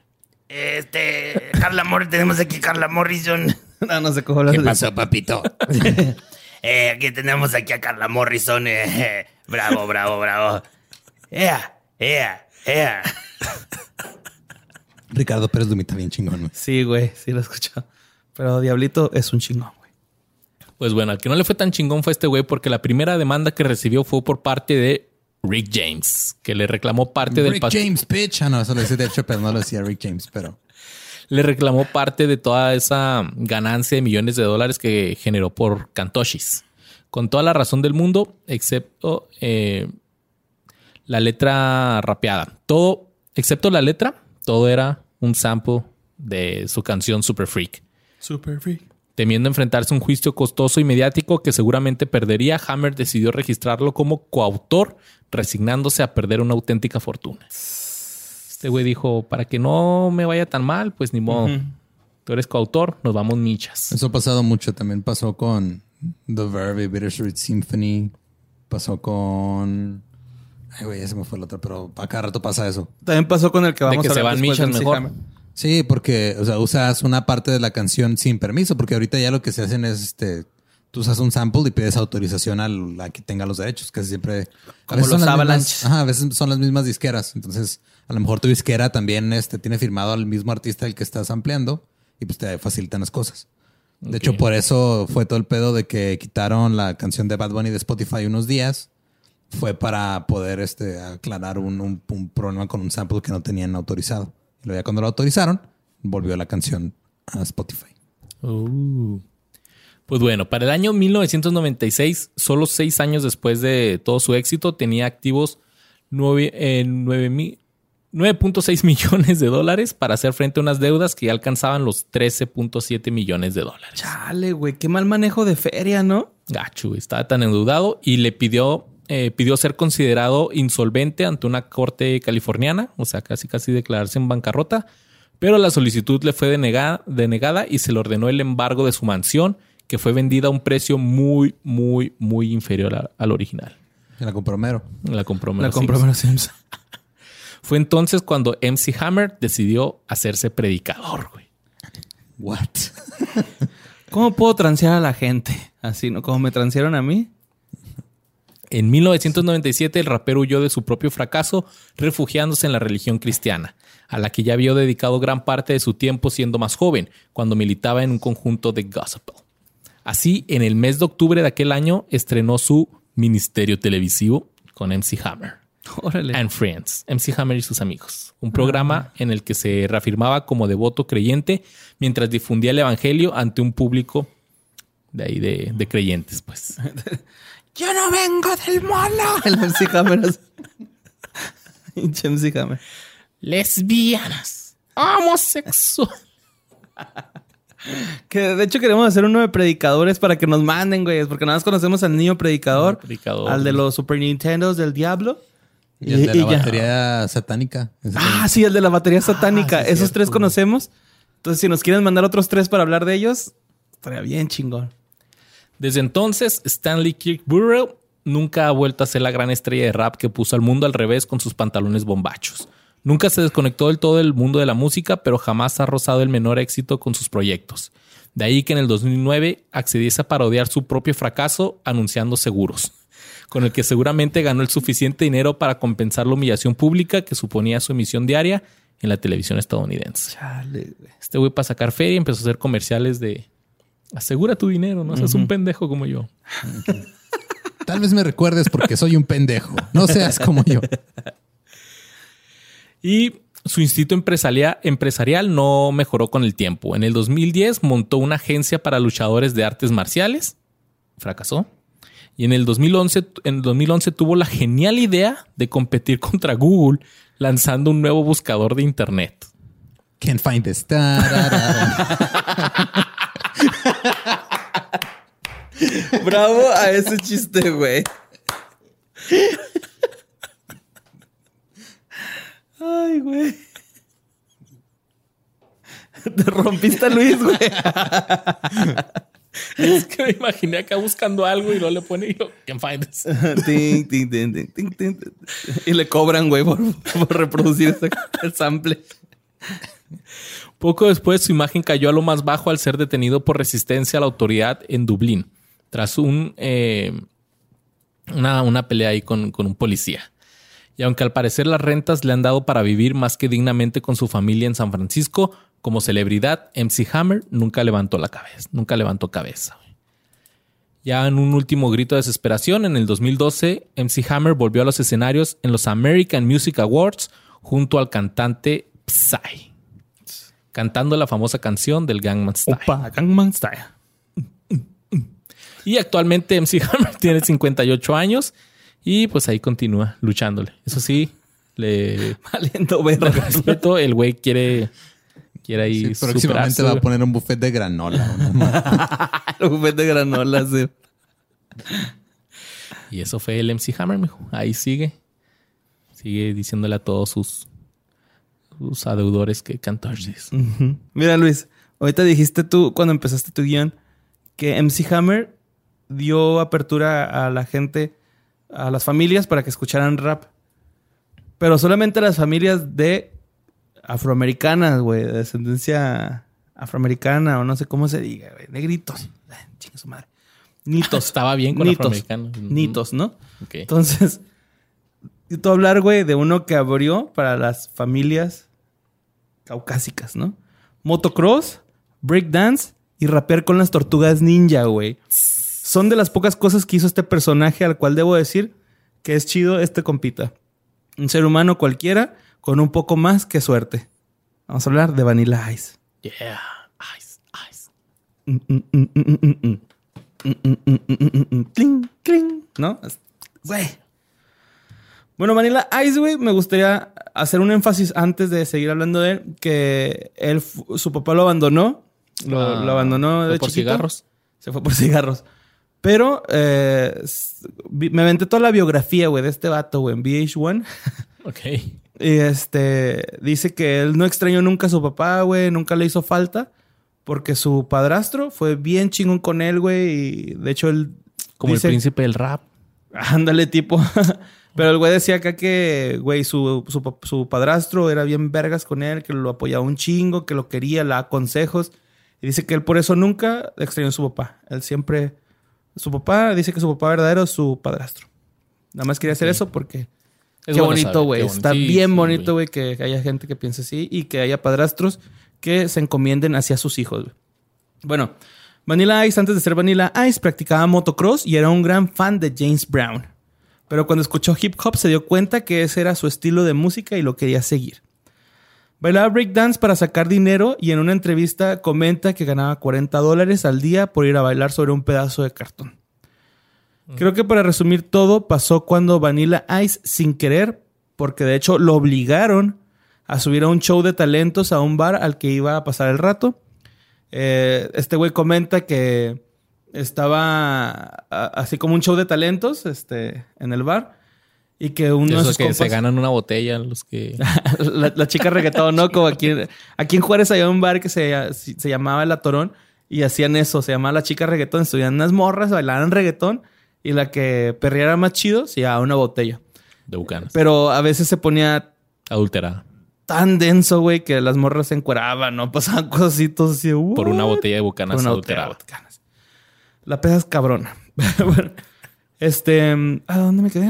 Este, Carla Morrison, tenemos aquí Carla Morrison.
no, no sé cómo
¿Qué pasó, papito? eh, aquí tenemos aquí a Carla Morrison. eh, bravo, bravo, bravo. Ea, ea, ea.
Ricardo Pérez Lumita bien chingón. güey.
Sí, güey, sí lo he escuchado. Pero Diablito es un chingón, güey.
Pues bueno, al que no le fue tan chingón fue este güey porque la primera demanda que recibió fue por parte de Rick James, que le reclamó parte del
Rick James, bitch. Ah, no, eso lo decía de pero no lo decía Rick James, pero
le reclamó parte de toda esa ganancia de millones de dólares que generó por Kantoshis. Con toda la razón del mundo, excepto eh, la letra rapeada. Todo, excepto la letra, todo era un sample de su canción Super Freak.
Super freak.
Temiendo enfrentarse a un juicio costoso y mediático que seguramente perdería, Hammer decidió registrarlo como coautor, resignándose a perder una auténtica fortuna. Este güey dijo, para que no me vaya tan mal, pues ni modo. Tú eres coautor, nos vamos michas.
eso ha pasado mucho. También pasó con The Verve y Bittersweet Symphony. Pasó con... Ay, güey, ya se me fue el otro, pero a cada rato pasa eso.
También pasó con el que vamos
que
a
se van
del
mejor.
Hammer.
Sí, porque, o sea, usas una parte de la canción sin permiso, porque ahorita ya lo que se hacen es, este, tú usas un sample y pides autorización al- a que tenga los derechos, casi siempre. a
Como
veces son
los
las
Avalanche.
mismas- ajá, a veces son las mismas disqueras. Entonces, a lo mejor tu disquera también, este, tiene firmado al mismo artista el que estás ampliando y pues te facilitan las cosas. De hecho, por eso fue todo el pedo de que quitaron la canción de Bad Bunny de Spotify unos días fue para poder este, aclarar un, un- un problema con un sample que no tenían autorizado. Y luego ya cuando lo autorizaron, volvió la canción a Spotify.
Uh. Pues bueno, para el año 1996, solo seis años después de todo su éxito, tenía activos nueve- eh, nueve mi- 9.6 millones de dólares para hacer frente a unas deudas que ya alcanzaban los 13.7 millones de dólares.
Chale, güey. Qué mal manejo de feria, ¿no?
Gacho, estaba tan endeudado y le pidió, eh, pidió ser considerado insolvente ante una corte californiana, o sea, casi casi declararse en bancarrota, pero la solicitud le fue denegada, denegada y se le ordenó el embargo de su mansión, que fue vendida a un precio muy, muy, muy inferior a- al original.
La compró Mero.
La compró
La
Mero
compró
Simpson.
Mero Simpson.
Fue entonces cuando MC Hammer decidió hacerse predicador, güey.
What?
¿Cómo puedo transear a la gente? Así, ¿no? Como me transearon a mí.
En 1997 el rapero huyó de su propio fracaso refugiándose en la religión cristiana, a la que ya había dedicado gran parte de su tiempo siendo más joven, cuando militaba en un conjunto de gospel. Así, en el mes de octubre de aquel año estrenó su ministerio televisivo con MC Hammer
Órale.
and Friends, MC Hammer y sus amigos, un programa en el que se reafirmaba como devoto creyente mientras difundía el evangelio ante un público de ahí de, de creyentes, pues.
Yo no vengo del mono. El MC Hammer. MC Hammer.
lesbianas, homosexuales.
Que de hecho queremos hacer uno de predicadores para que nos manden, güey. Porque nada más conocemos al niño predicador,
Niño predicador.
al de los Super Nintendos del Diablo.
Y el de
y
la
ya.
batería satánica.
Ah, sí, el de la batería satánica.
sí,
Esos
cierto,
tres conocemos. Entonces, si nos quieren mandar otros tres para hablar de ellos, estaría bien chingón.
Desde entonces, Stanley Kirkburrow nunca ha vuelto a ser la gran estrella de rap que puso al mundo al revés con sus pantalones bombachos. Nunca se desconectó del todo del mundo de la música, pero jamás ha rozado el menor éxito con sus proyectos. De ahí que en el 2009 accediese a parodiar su propio fracaso anunciando seguros, con el que seguramente ganó el suficiente dinero para compensar la humillación pública que suponía su emisión diaria en la televisión estadounidense.
Chale.
Este güey para sacar feria empezó a hacer comerciales de asegura tu dinero, no seas un pendejo como yo.
Tal vez me recuerdes porque soy un pendejo. No seas como yo.
Y su instinto empresarial, no mejoró con el tiempo. En el 2010 montó una agencia para luchadores de artes marciales. Fracasó. Y en el 2011, en el 2011 tuvo la genial idea de competir contra Google lanzando un nuevo buscador de Internet.
Can't find this.
Bravo a ese chiste, güey. Ay, güey. Te rompiste a Luis, güey.
Es que me imaginé acá buscando algo y luego le pone y lo can find this.
Ting, ting, ting, ting, ting, ting. Y le cobran, güey, por, por reproducir ese el sample.
Poco después su imagen cayó a lo más bajo al ser detenido por resistencia a la autoridad en Dublín, tras eh, una, pelea ahí con, con un policía. Y aunque al parecer las rentas le han dado para vivir más que dignamente con su familia en San Francisco, como celebridad, MC Hammer nunca levantó la cabeza, nunca levantó cabeza. Ya en un último grito de desesperación, en el 2012, MC Hammer volvió a los escenarios en los American Music Awards junto al cantante Psy, cantando la famosa canción del Gangnam Style.
Opa, Gangnam Style.
Y actualmente MC Hammer tiene 58 años y pues ahí continúa luchándole. Eso sí, le
Valiendo verga.
respeto, el güey quiere, quiere ahí
Sí, próximamente
superarse.
va a poner un buffet de granola. ¿no?
El buffet de granola, sí.
Y eso fue el MC Hammer, mijo. Ahí sigue. Sigue diciéndole a todos sus, sus adeudores que cantarles.
Mira, Luis, ahorita dijiste tú, cuando empezaste tu guion, que MC Hammer dio apertura a la gente, a las familias para que escucharan rap. Pero solamente a las familias de afroamericanas, güey, de descendencia afroamericana o no sé cómo se diga, güey. Negritos. Ay, Chinga su madre. Nitos.
Estaba bien con
Nitos.
afroamericanos.
Nitos, ¿no? Entonces, y tú hablar, güey, de uno que abrió para las familias caucásicas, ¿no? Motocross, breakdance y rapear con las tortugas ninja, güey. Son de las pocas cosas que hizo este personaje al cual debo decir que es chido este compita. Un ser humano cualquiera con un poco más que suerte. Vamos a hablar de Vanilla Ice.
Yeah. Ice, ice.
Mm, mm, mm, mm, mm, mm, mm. Mm, mm, mm, mm, mm, mm. Cling, cling. ¿No? Güey. Bueno, Vanilla Ice, güey, me gustaría hacer un énfasis antes de seguir hablando de él, que él, su papá lo abandonó. Lo,
Ah,
lo abandonó
¿fue
de
por
chiquito.
cigarros?
Se fue por cigarros. Pero eh, me aventé toda la biografía, güey, de este vato, güey, en VH1.
Ok.
Y este dice que él no extrañó nunca a su papá, güey, nunca le hizo falta, porque su padrastro fue bien chingón con él, güey, y de hecho él
Como
dice-
el príncipe del rap.
Ándale, tipo. Pero el güey decía acá que, güey, su, su, pa- su padrastro era bien vergas con él, que lo apoyaba un chingo, que lo quería, le daba consejos. Y dice que él por eso nunca extrañó a su papá. Él siempre. Su papá dice que su papá verdadero es su padrastro. Nada más quería hacer eso porque.
Es
qué
bueno
bonito, güey. Está.
Sí,
bien
sí,
bonito, güey, que haya gente que piense así y que haya padrastros que se encomienden hacia sus hijos, güey. Bueno, Vanilla Ice, antes de ser Vanilla Ice, practicaba motocross y era un gran fan de James Brown. Pero cuando escuchó hip hop se dio cuenta que ese era su estilo de música y lo quería seguir. Bailaba breakdance para sacar dinero y en una entrevista comenta que ganaba 40 dólares al día por ir a bailar sobre un pedazo de cartón. Creo que para resumir todo pasó cuando Vanilla Ice sin querer, porque de hecho lo obligaron a subir a un show de talentos a un bar al que iba a pasar el rato. Eh, este güey comenta que estaba a- así como un show de talentos este, en el bar y que uno de sus
que se ganan una botella, los que...
la, la chica reggaetón, ¿no? Como aquí, en- aquí en Juárez había un bar que se, se llamaba El Atorón y hacían eso, se llamaba La Chica Reggaetón. Estuvían unas morras, bailaban reggaetón y la que perriera más chido se llevaba una botella.
De bucanas.
Pero a veces se ponía
Adulterada.
tan denso, güey, que las morras se encueraban, ¿no? Pasaban cositos así.
Por una botella de bucanas
Por una botella de
adulterada.
La peda es cabrona. bueno, este... ¿A dónde me quedé?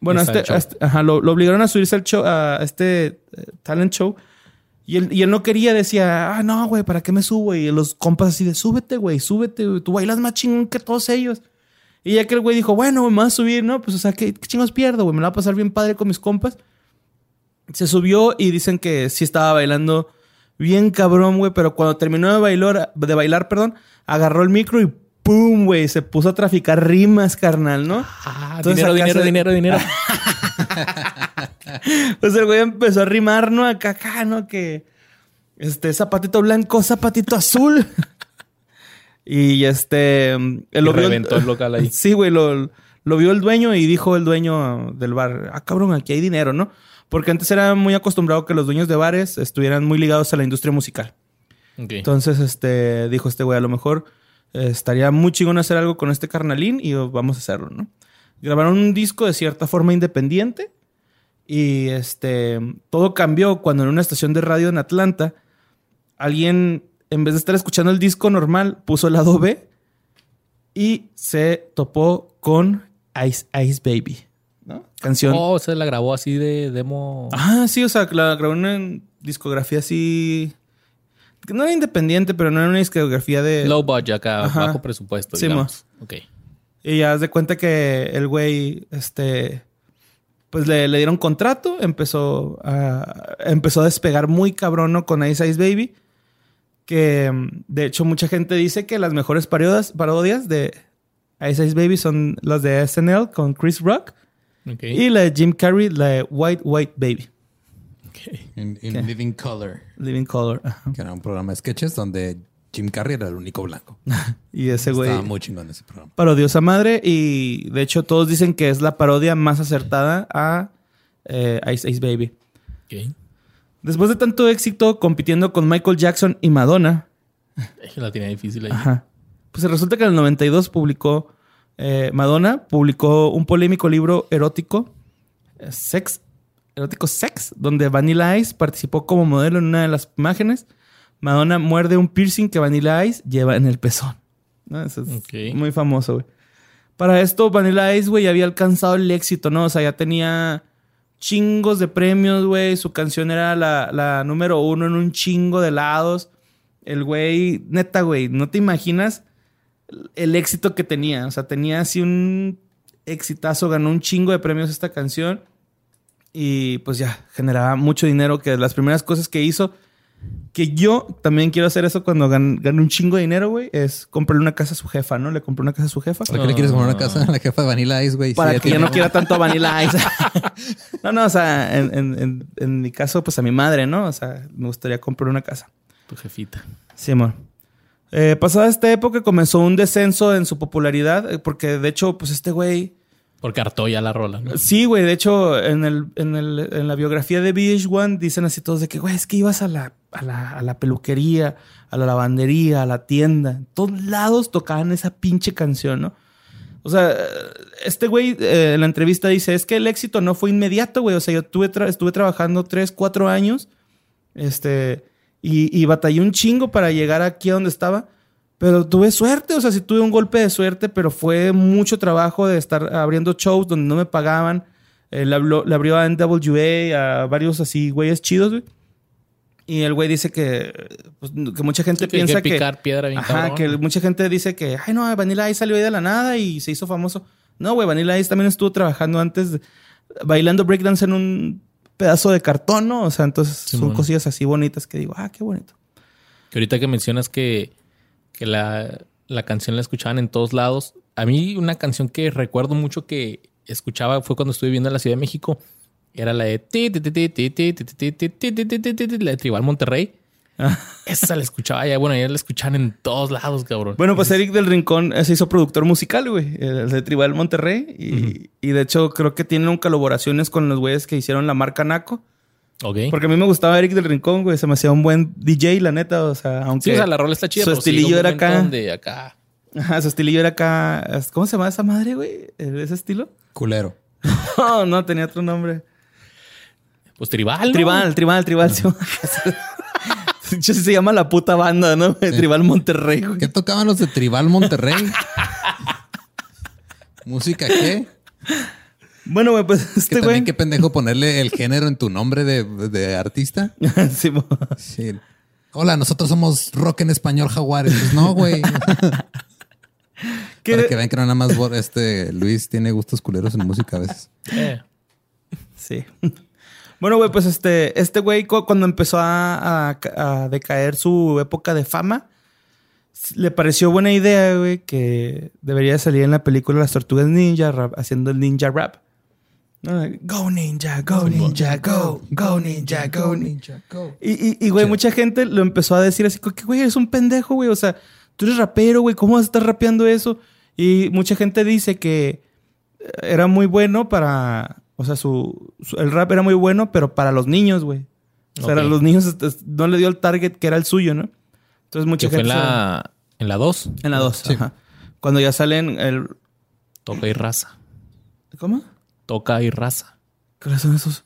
Bueno, este, este- ajá, lo, lo obligaron a subirse al show, a este eh, talent show. Y él, y él no quería, decía, ah, no, güey, ¿para qué me subo? Y los compas así de, súbete, güey, súbete, güey, tú bailas más chingón que todos ellos. Y ya que el güey dijo, bueno, me voy a subir, ¿no? Pues, o sea, ¿qué, qué chingos pierdo, güey? Me la va a pasar bien padre con mis compas. Se subió y dicen que sí estaba bailando bien cabrón, güey, pero cuando terminó de bailar, de bailar, perdón, agarró el micro y ¡pum, güey! Se puso a traficar rimas, carnal, ¿no?
Ah,
Entonces,
dinero, dinero, dinero, dinero.
Pues el güey empezó a rimar, ¿no? Acá, acá, ¿no? Que este zapatito blanco, zapatito azul. y este. El
Y reventó el local ahí.
Sí, güey, lo, lo vio el dueño y dijo el dueño del bar: Ah, cabrón, aquí hay dinero, ¿no? Porque antes era muy acostumbrado que los dueños de bares estuvieran muy ligados a la industria musical. Entonces, este, dijo este güey, a lo mejor eh, estaría muy chingón hacer algo con este carnalín y vamos a hacerlo, ¿no? Grabaron un disco de cierta forma independiente y este, todo cambió cuando en una estación de radio en Atlanta, alguien, en vez de estar escuchando el disco normal, puso el lado B y se topó con Ice Ice Baby, ¿no? Canción.
Oh, se la grabó así de demo.
Ah, sí, o sea, la grabó en una discografía así. No era independiente, pero no era una discografía de.
Low budget acá,
Ajá.
bajo presupuesto,
Sí,
digamos. Ok.
Y ya de cuenta que el güey, este. Pues le, le dieron contrato, empezó a, empezó a despegar muy cabrón ¿no? con Ice Ice Baby. Que mm, de hecho, mucha gente dice que las mejores parodias, parodias de Ice Ice Baby son las de SNL con Chris Rock
Ok.
y la de Jim Carrey, la de White White Baby,
ok.
In, in Living Color,
Living Color. Ajá.
que era un programa de sketches donde Jim Carrey era el único blanco.
Y ese güey.
Estaba muy chingón ese programa.
parodiosa madre y de hecho todos dicen que es la parodia más acertada a eh, Ice Ice Baby.
Ok.
Después de tanto éxito compitiendo con Michael Jackson y Madonna,
Es que La tenía difícil ahí.
ajá, pues resulta que en el 92 publicó eh, Madonna publicó un polémico libro erótico, eh, Sex, erótico Sex, donde Vanilla Ice participó como modelo en una de las imágenes. Madonna muerde un piercing que Vanilla Ice lleva en el pezón. ¿no? Eso es muy famoso, güey. Para esto, Vanilla Ice, güey, había alcanzado el éxito, ¿no? O sea, ya tenía chingos de premios, güey. Su canción era la, la número uno en un chingo de lados. El güey, neta, güey, no te imaginas el éxito que tenía. O sea, tenía así un exitazo, ganó un chingo de premios esta canción. Y pues ya, generaba mucho dinero, que las primeras cosas que hizo, que yo también quiero hacer eso cuando gan- gane un chingo de dinero, güey, es comprarle una casa a su jefa, ¿no? Le compré una casa a su jefa.
¿Para qué le quieres comprar una casa a la jefa de Vanilla Ice, güey?
Para
Sí,
que ya no quiera tanto Vanilla Ice. no, no, o sea, en, en- en- en mi caso, pues a mi madre, ¿no? O sea, me gustaría comprar una casa.
Tu jefita.
Sí, amor. Eh, pasada esta época comenzó un descenso en su popularidad, eh, porque de hecho, pues este güey...
Porque hartó ya la rola, ¿no?
Sí, güey, de hecho, en, el, en, el- en la biografía de VH1 dicen así todos de que, güey, es que ibas a la, a, la, a la peluquería, a la lavandería, a la tienda. En todos lados tocaban esa pinche canción, ¿no? O sea, este güey eh, en la entrevista dice, es que el éxito no fue inmediato, güey. O sea, yo tuve estuve trabajando tres, cuatro años, este, y, y batallé un chingo para llegar aquí a donde estaba. Pero tuve suerte, o sea, sí tuve un golpe de suerte, pero fue mucho trabajo de estar abriendo shows donde no me pagaban. Eh, le, habló- le abrió a NWA, a varios así güeyes chidos, güey. Y el güey dice que, pues, que mucha gente
Que que
piensa que...
picar piedra bien
Ajá, que mucha gente dice que, ay, no, Vanilla Ice salió ahí de la nada y se hizo famoso. No, güey, Vanilla Ice también estuvo trabajando antes, bailando breakdance en un pedazo de cartón, ¿no? O sea, entonces son
Simón.
cosillas así bonitas que digo, ah, qué bonito.
Que ahorita que mencionas que, que la, la canción la escuchaban en todos lados. A mí una canción que recuerdo mucho que escuchaba fue cuando estuve viviendo en la Ciudad de México. Era la de la de Tribal Monterrey. Esa la escuchaba ya, bueno, ya la escuchaban en todos lados, cabrón.
Bueno, pues Eric del Rincón se hizo productor musical, güey, el de Tribal Monterrey. Y, y de hecho creo que tienen colaboraciones con los güeyes que hicieron la marca Naco.
Ok.
Porque a mí me gustaba Eric del Rincón, güey. Se me hacía un buen DJ, la neta. O sea, aunque...
Sí, o sea, la rola está chida.
su
sí
estilillo
un
era acá. Ajá, su estilillo era acá... ¿Cómo se llama esa madre, güey? ¿De ese estilo?
Culero.
No, no, tenía otro nombre.
Pues tribal. ¿no?
Tribal, tribal, tribal. sí. Sí se llama la puta banda, ¿no? Tribal Monterrey, güey.
¿Qué tocaban los de Tribal Monterrey? ¿Música qué?
Bueno, güey, pues
Que
este
también
güey...
qué pendejo ponerle el género en tu nombre de, de artista.
Sí,
Sí. Hola, nosotros somos rock en español jaguares. Pues no, güey.
¿Qué-
Para que vean que no nada más este Luis tiene gustos culeros en música a veces.
Eh,
Sí. Bueno, güey, pues este, este güey cu- cuando empezó a, a- a decaer su época de fama, le pareció buena idea, güey, que debería salir en la película Las Tortugas Ninja rap- haciendo el ninja rap. Go ninja, go ninja, go, go ninja, go ninja. Y, y, y, güey, mucha gente lo empezó a decir así, que, güey, eres un pendejo, güey. O sea, tú eres rapero, güey. ¿Cómo vas a estar rapeando eso? Y mucha gente dice que eh, era muy bueno para... O sea, su, su- el rap era muy bueno, pero para los niños, güey. O sea, a los niños no le dio el target que era el suyo, ¿no? Entonces mucha
que fue en
gente... se-
la, en la 2.
En la 2, ajá. Cuando ya salen el...
Toca y raza.
¿Cómo?
Toca y raza.
¿Cuáles son esos?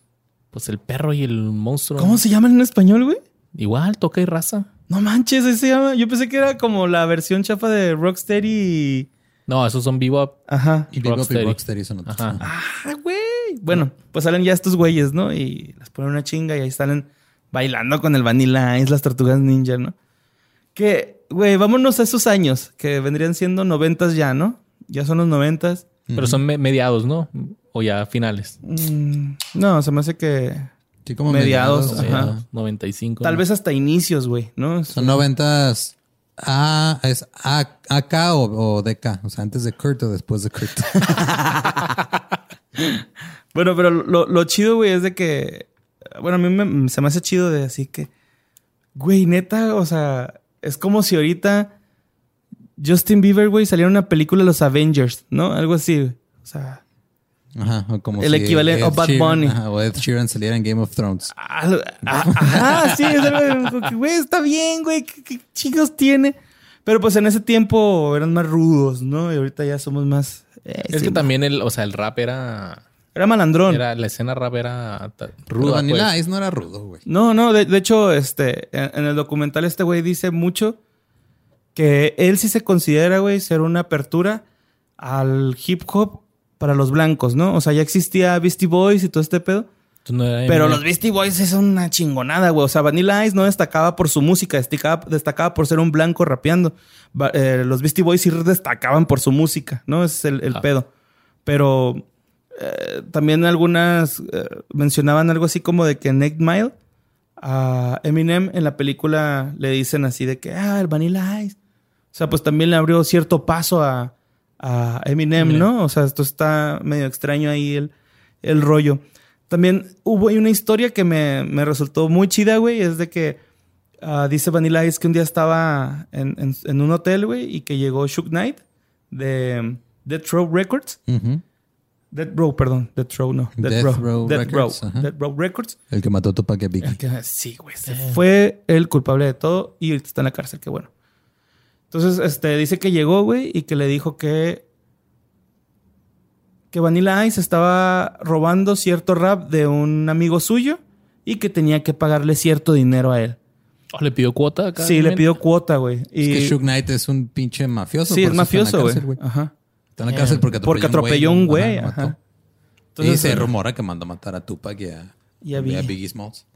Pues el perro y el monstruo.
¿Cómo se llaman en español, güey?
Igual, toca y raza.
No manches, ese se llama... Yo pensé que era como la versión chafa de Rocksteady y...
No, esos son Bebop.
Ajá.
Y Bebop y
Rocksteady.
Rocksteady son otros.
Ajá.
Ah, güey. Bueno, pues salen ya estos güeyes, ¿no? Y les ponen una chinga y ahí salen bailando con el Vanilla Ice, las tortugas ninja, ¿no? Que, güey, vámonos a esos años, que vendrían siendo noventas ya, ¿no? Ya son los noventas.
Pero son me- mediados, ¿no? O ya finales.
Mm, no, se me hace que
Sí, como
Mediados,
mediados,
Ajá.
Mediados, 95.
tal
¿no?
vez hasta inicios, güey, ¿no?
Son noventas A, es A, AK o, o DK. O sea, antes de Kurt o después de Kurt.
Bueno, pero lo, lo chido, güey, es de que. Bueno, a mí me- se me hace chido de así que. Güey, neta, o sea, es como si ahorita Justin Bieber, güey, saliera una película los Avengers, ¿no? Algo así. O sea,
Ajá. o como
El
si
equivalente-
Ed
o Bad
Sheeran-
Bunny.
ajá, o Ed Sheeran saliera en Game of Thrones.
algo- ah, ajá, sí, güey, está bien, güey, ¿qué, qué chicos tiene? Pero pues en ese tiempo eran más rudos, ¿no? Y ahorita ya somos más. eh,
Es
sí,
que también el, o sea, el rap era.
Era malandrón.
era la escena rap era ruda.
Vanilla
pues.
No era rudo, güey.
No, no, de, de hecho, este, en, en el documental este güey dice mucho que él sí se considera, güey, ser una apertura al hip hop para los blancos, ¿no? O sea, ya existía Beastie Boys y todo este pedo.
No era
Pero los Beastie Boys es una chingonada, güey. O sea, Vanilla Ice no destacaba por su música, destacaba, destacaba por ser un blanco rapeando. Eh, los Beastie Boys sí destacaban por su música, ¿no? Ese es el, el
Ah.
pedo. Pero eh, también algunas eh, mencionaban algo así como de que Eight Mile a Eminem en la película le dicen así de que, ah, el Vanilla Ice. O sea, pues también le abrió cierto paso a, a Eminem, ¿no? O sea, esto está medio extraño ahí el, el rollo. También hubo ahí una historia que me, me resultó muy chida, güey. Es de que ah, dice Vanilla Ice que un día estaba en, en- en un hotel, güey, y que llegó Shook Knight de Death Row Records. Death Row, perdón. Death Row, no. Death,
Death
Row.
Row
Death
Records,
Row. Death Row Records.
El que mató a Tupac y Biggie.
Sí, güey. se Fue el culpable de todo y está en la cárcel, qué bueno. Entonces, este, dice que llegó, güey, y que le dijo que. Que Vanilla Ice estaba robando cierto rap de un amigo suyo y que tenía que pagarle cierto dinero a él.
Oh, ¿Le pidió cuota acá?
Sí, le pidió cuota, güey.
Es que Suge Knight es un pinche mafioso.
sí,
por
es mafioso, güey. Ajá.
Está en la cárcel porque atropelló,
Porque atropelló un güey.
Ajá, y se
eh,
rumora que mandó a matar a Tupac y a,
Y a Biggie.
Biggie Smalls.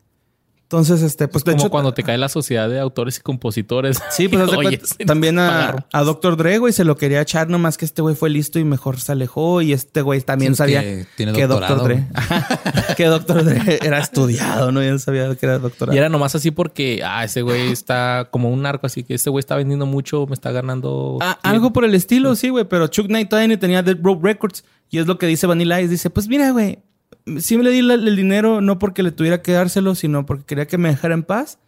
Entonces, este, pues de
Como
hecho.
cuando te cae la sociedad de autores y compositores.
Sí, pues
Oye,
cuenta, también a, a Dr. Dre, güey, se lo quería echar, nomás que este güey fue listo y mejor se alejó. Y este güey también
Sí,
sabía
que tiene
que Dr. Dre, que Dr. Dre era estudiado, ¿no? Ya sabía que era doctorado.
Y era nomás así porque, ah, ese güey está como un narco, así que este güey está vendiendo mucho, me está ganando.
Ah, algo por el estilo, sí, güey. Pero Chuck Knight todavía ni tenía Dead Row Records. Y es lo que dice Vanilla Ice. Dice, pues mira, güey. Sí me le di el dinero no porque le tuviera que dárselo, sino porque quería que me dejara en paz.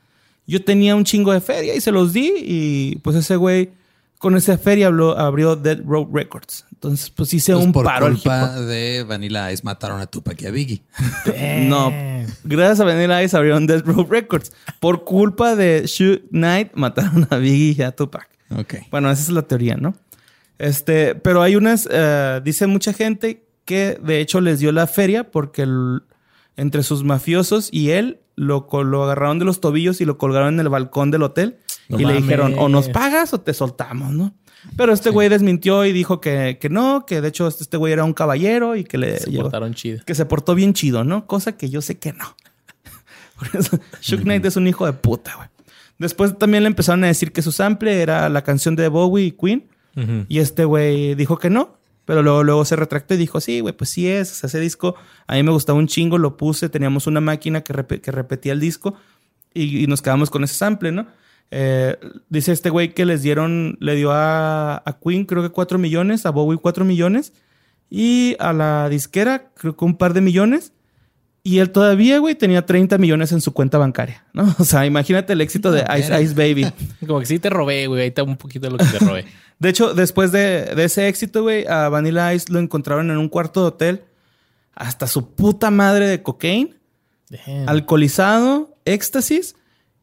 Yo tenía un chingo de feria y se los di. Y pues ese güey con esa feria habló- abrió Dead Row Records. Entonces, pues hice
Pues
un
por
paro
culpa de Vanilla Ice mataron a Tupac y a Biggie.
No, gracias a Vanilla Ice abrieron Dead Row Records. Por culpa de Shoot Knight mataron a Biggie y a Tupac.
Ok.
Bueno, esa es la teoría, ¿no? Este, pero hay unas, eh, dice mucha gente que de hecho les dio la feria porque el- entre sus mafiosos y él lo, lo agarraron de los tobillos y lo colgaron en el balcón del hotel
No
y le dijeron o nos pagas o te soltamos, ¿no? Pero este güey desmintió y dijo que, que no, que de hecho este este güey era un caballero y que le
Se
llegó-
portaron chido.
que se portó bien chido, ¿no? Cosa que yo sé que no. Por eso, Shook Knight es un hijo de puta, güey. Después también le empezaron a decir que su sample era la canción de Bowie y Queen. Y este güey dijo que no. Pero luego, luego se retractó y dijo, sí, güey, pues sí es. O sea, ese disco a mí me gustaba un chingo, lo puse. Teníamos una máquina que, rep- que repetía el disco y, y nos quedamos con ese sample, ¿no? Eh, dice este güey que les dieron, le dio a, a Queen creo que 4 millones, a Bowie 4 millones y a la disquera creo que un par de millones. Y él todavía, güey, tenía 30 millones en su cuenta bancaria, ¿no? O sea, imagínate el éxito de Ice Ice Baby.
Como que sí te robé, güey. Ahí está un poquito de lo que te robé.
De hecho, después de, de ese éxito, güey, a Vanilla Ice lo encontraron en un cuarto de hotel hasta su puta madre de cocaine,
Damn.
alcoholizado, éxtasis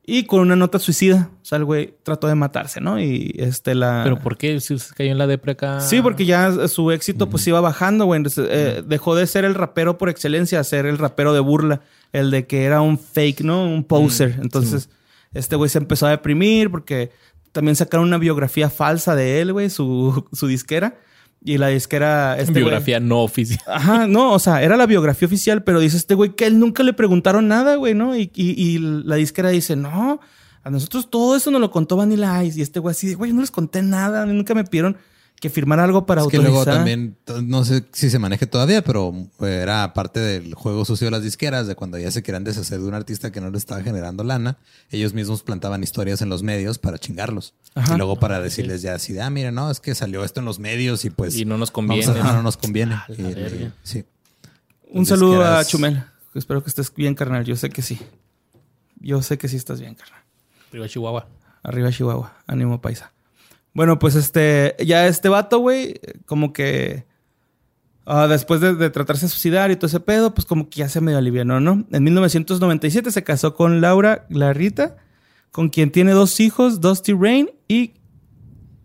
y con una nota suicida. O sea, el güey trató de matarse, ¿no? Y este la...
¿Pero por qué? Si se cayó en la depre acá.
Sí, porque ya su éxito pues iba bajando, güey. Entonces, eh, dejó de ser el rapero por excelencia a ser el rapero de burla. El de que era un fake, ¿no? Un poser. Entonces, este güey se empezó a deprimir porque también sacaron una biografía falsa de él, güey, su, su disquera. Y la disquera... Este güey-
Biografía no oficial.
Ajá, no, o sea, era la biografía oficial, pero dice este güey que él nunca le preguntaron nada, güey, ¿no? Y, y- y la disquera dice, no, a nosotros todo eso nos lo contó Vanilla Ice. Y este güey así, güey, yo no les conté nada, nunca me pidieron que firmara algo para
Es que
autorizar.
luego también, no sé si se maneje todavía, pero era parte del juego sucio de las disqueras, de cuando ya se querían deshacer de un artista que no le estaba generando lana, ellos mismos plantaban historias en los medios para chingarlos.
Ajá.
Y luego para decirles ya así de, ah, mira, no, es que salió esto en los medios y pues...
Y no nos
vamos
conviene.
a- no nos conviene.
Ah,
Y sí.
Un saludo a Chumel. Espero que estés bien, carnal. Yo sé que sí. Yo sé que sí estás bien, carnal.
Arriba Chihuahua.
Arriba Chihuahua. Ánimo, paisa. Bueno, pues este, ya este vato, güey, como que ah, después de, de tratarse de suicidar y todo ese pedo, pues como que ya se medio alivianó, ¿no? En 1997 se casó con Laura Larrita, con quien tiene dos hijos, Dusty Rain y...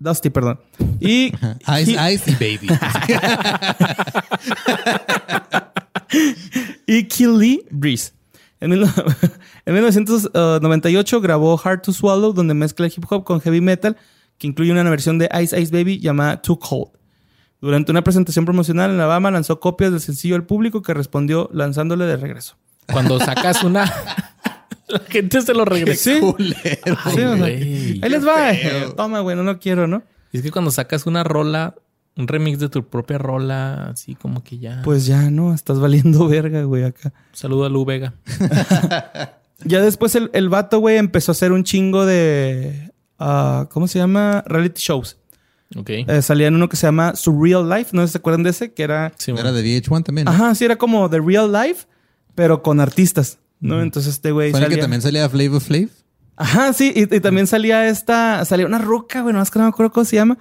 Dusty, perdón. Y...
Ice,
y-
Ice y Baby.
y Kill Lee Breeze. En, mil- en 1998 grabó Hard to Swallow, donde mezcla hip hop con heavy metal, que incluye una versión de Ice Ice Baby llamada Too Cold. Durante una presentación promocional en Alabama lanzó copias del sencillo al público que respondió lanzándole de regreso.
Cuando sacas una. la gente se lo regresa.
Sí,
Culero.
sí, o sea,
güey.
ahí les va. Toma, güey, no lo quiero, ¿no?
Y es que cuando sacas una rola un remix de tu propia rola, así como que ya.
Pues ya, ¿no? Estás valiendo verga, güey, acá.
Saludo a Lu Vega.
Ya después el, el vato, güey, empezó a hacer un chingo de... ah, ¿Cómo se llama? Reality shows.
Ok.
Eh, salía en uno que se llama Surreal Life. No sé si se acuerdan de ese, que era...
Sí,
Era de VH1 también. ¿no?
Ajá, sí, era como The Real Life, pero con artistas, ¿no? Entonces este güey
¿Fue que también salía Flavor Flav?
Ajá, sí, y, y también salía esta, salía una roca, güey, no más que no me acuerdo cómo se llama,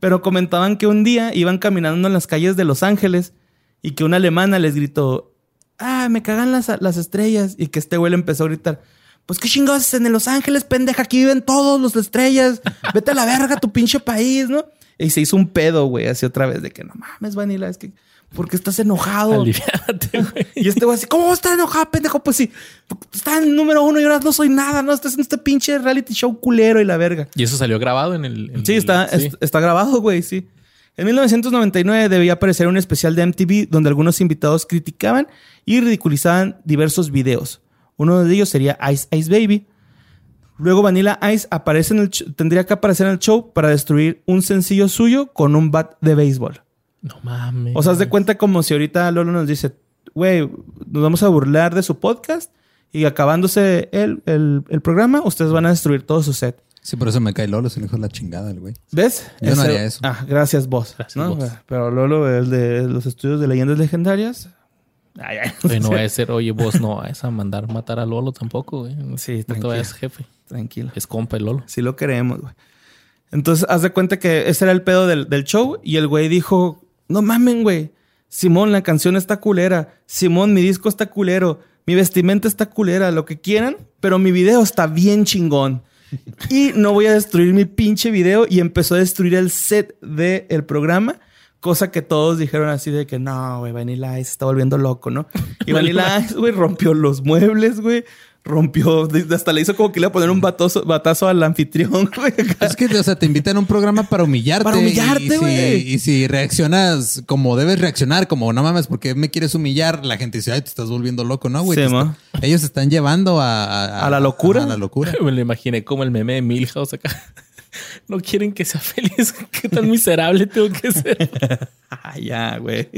pero comentaban que un día iban caminando en las calles de Los Ángeles y que una alemana les gritó, ah, me cagan las, las estrellas, y que este güey le empezó a gritar, pues qué chingados en Los Ángeles, pendeja, aquí viven todos los estrellas, vete a la verga, tu pinche país, ¿no? Y se hizo un pedo, güey, así otra vez, de que no mames, Vanilla, es que, ¿por qué estás enojado?
Aliviárate, güey.
Y este güey así, ¿cómo estás enojado, pendejo? Pues sí, está en número uno y ahora no soy nada, ¿no? Estás en este pinche reality show culero y la verga.
Y eso salió grabado en el. en
Sí,
el-
está,
sí.
es- está grabado, güey, sí. En 1999 debía aparecer un especial de MTV donde algunos invitados criticaban y ridiculizaban diversos videos. Uno de ellos sería Ice Ice Baby. Luego Vanilla Ice aparece en el tendría que aparecer en el show para destruir un sencillo suyo con un bat de béisbol.
No mames.
O sea, haz de cuenta como si ahorita Lolo nos dice, güey, nos vamos a burlar de su podcast y acabándose el, el- el programa, ustedes van a destruir todo su set.
Sí, por eso me cae Lolo, se le dijo la chingada el güey.
¿Ves?
Yo no haría eso.
Ah, gracias vos.
Gracias,
¿no?
vos.
Pero Lolo, el de los estudios de leyendas legendarias. Ay, ay.
Oye, no va a ser, oye, vos no vas a mandar matar a Lolo tampoco, güey.
Sí,
no te vayas jefe.
Tranquilo.
Es compa el Lolo.
Sí lo queremos, güey. Entonces, haz de cuenta que ese era el pedo del, del show y el güey dijo, no mamen, güey. Simón, la canción está culera. Simón, mi disco está culero. Mi vestimenta está culera, lo que quieran, pero mi video está bien chingón. Y no voy a destruir mi pinche video. Y empezó a destruir el set del programa. Cosa que todos dijeron así de que no, güey, Vanilla Ice se está volviendo loco, ¿no? Y Vanilla Ice, güey, rompió los muebles, güey. Rompió, hasta le hizo como que le iba a poner un batazo, batazo al anfitrión, güey.
Es que, o sea, te invitan a un programa para humillarte.
Para humillarte,
y, si-
güey.
Y, si reaccionas como debes reaccionar, como no mames, porque me quieres humillar? La gente dice, ay, te estás volviendo loco, ¿no, güey?
Sí,
está- ellos se están llevando a, a,
¿A la locura?
A la locura.
Me lo imaginé como el meme de Milhouse acá. No quieren que sea feliz. Qué tan miserable tengo que ser.
Ah, ya, güey.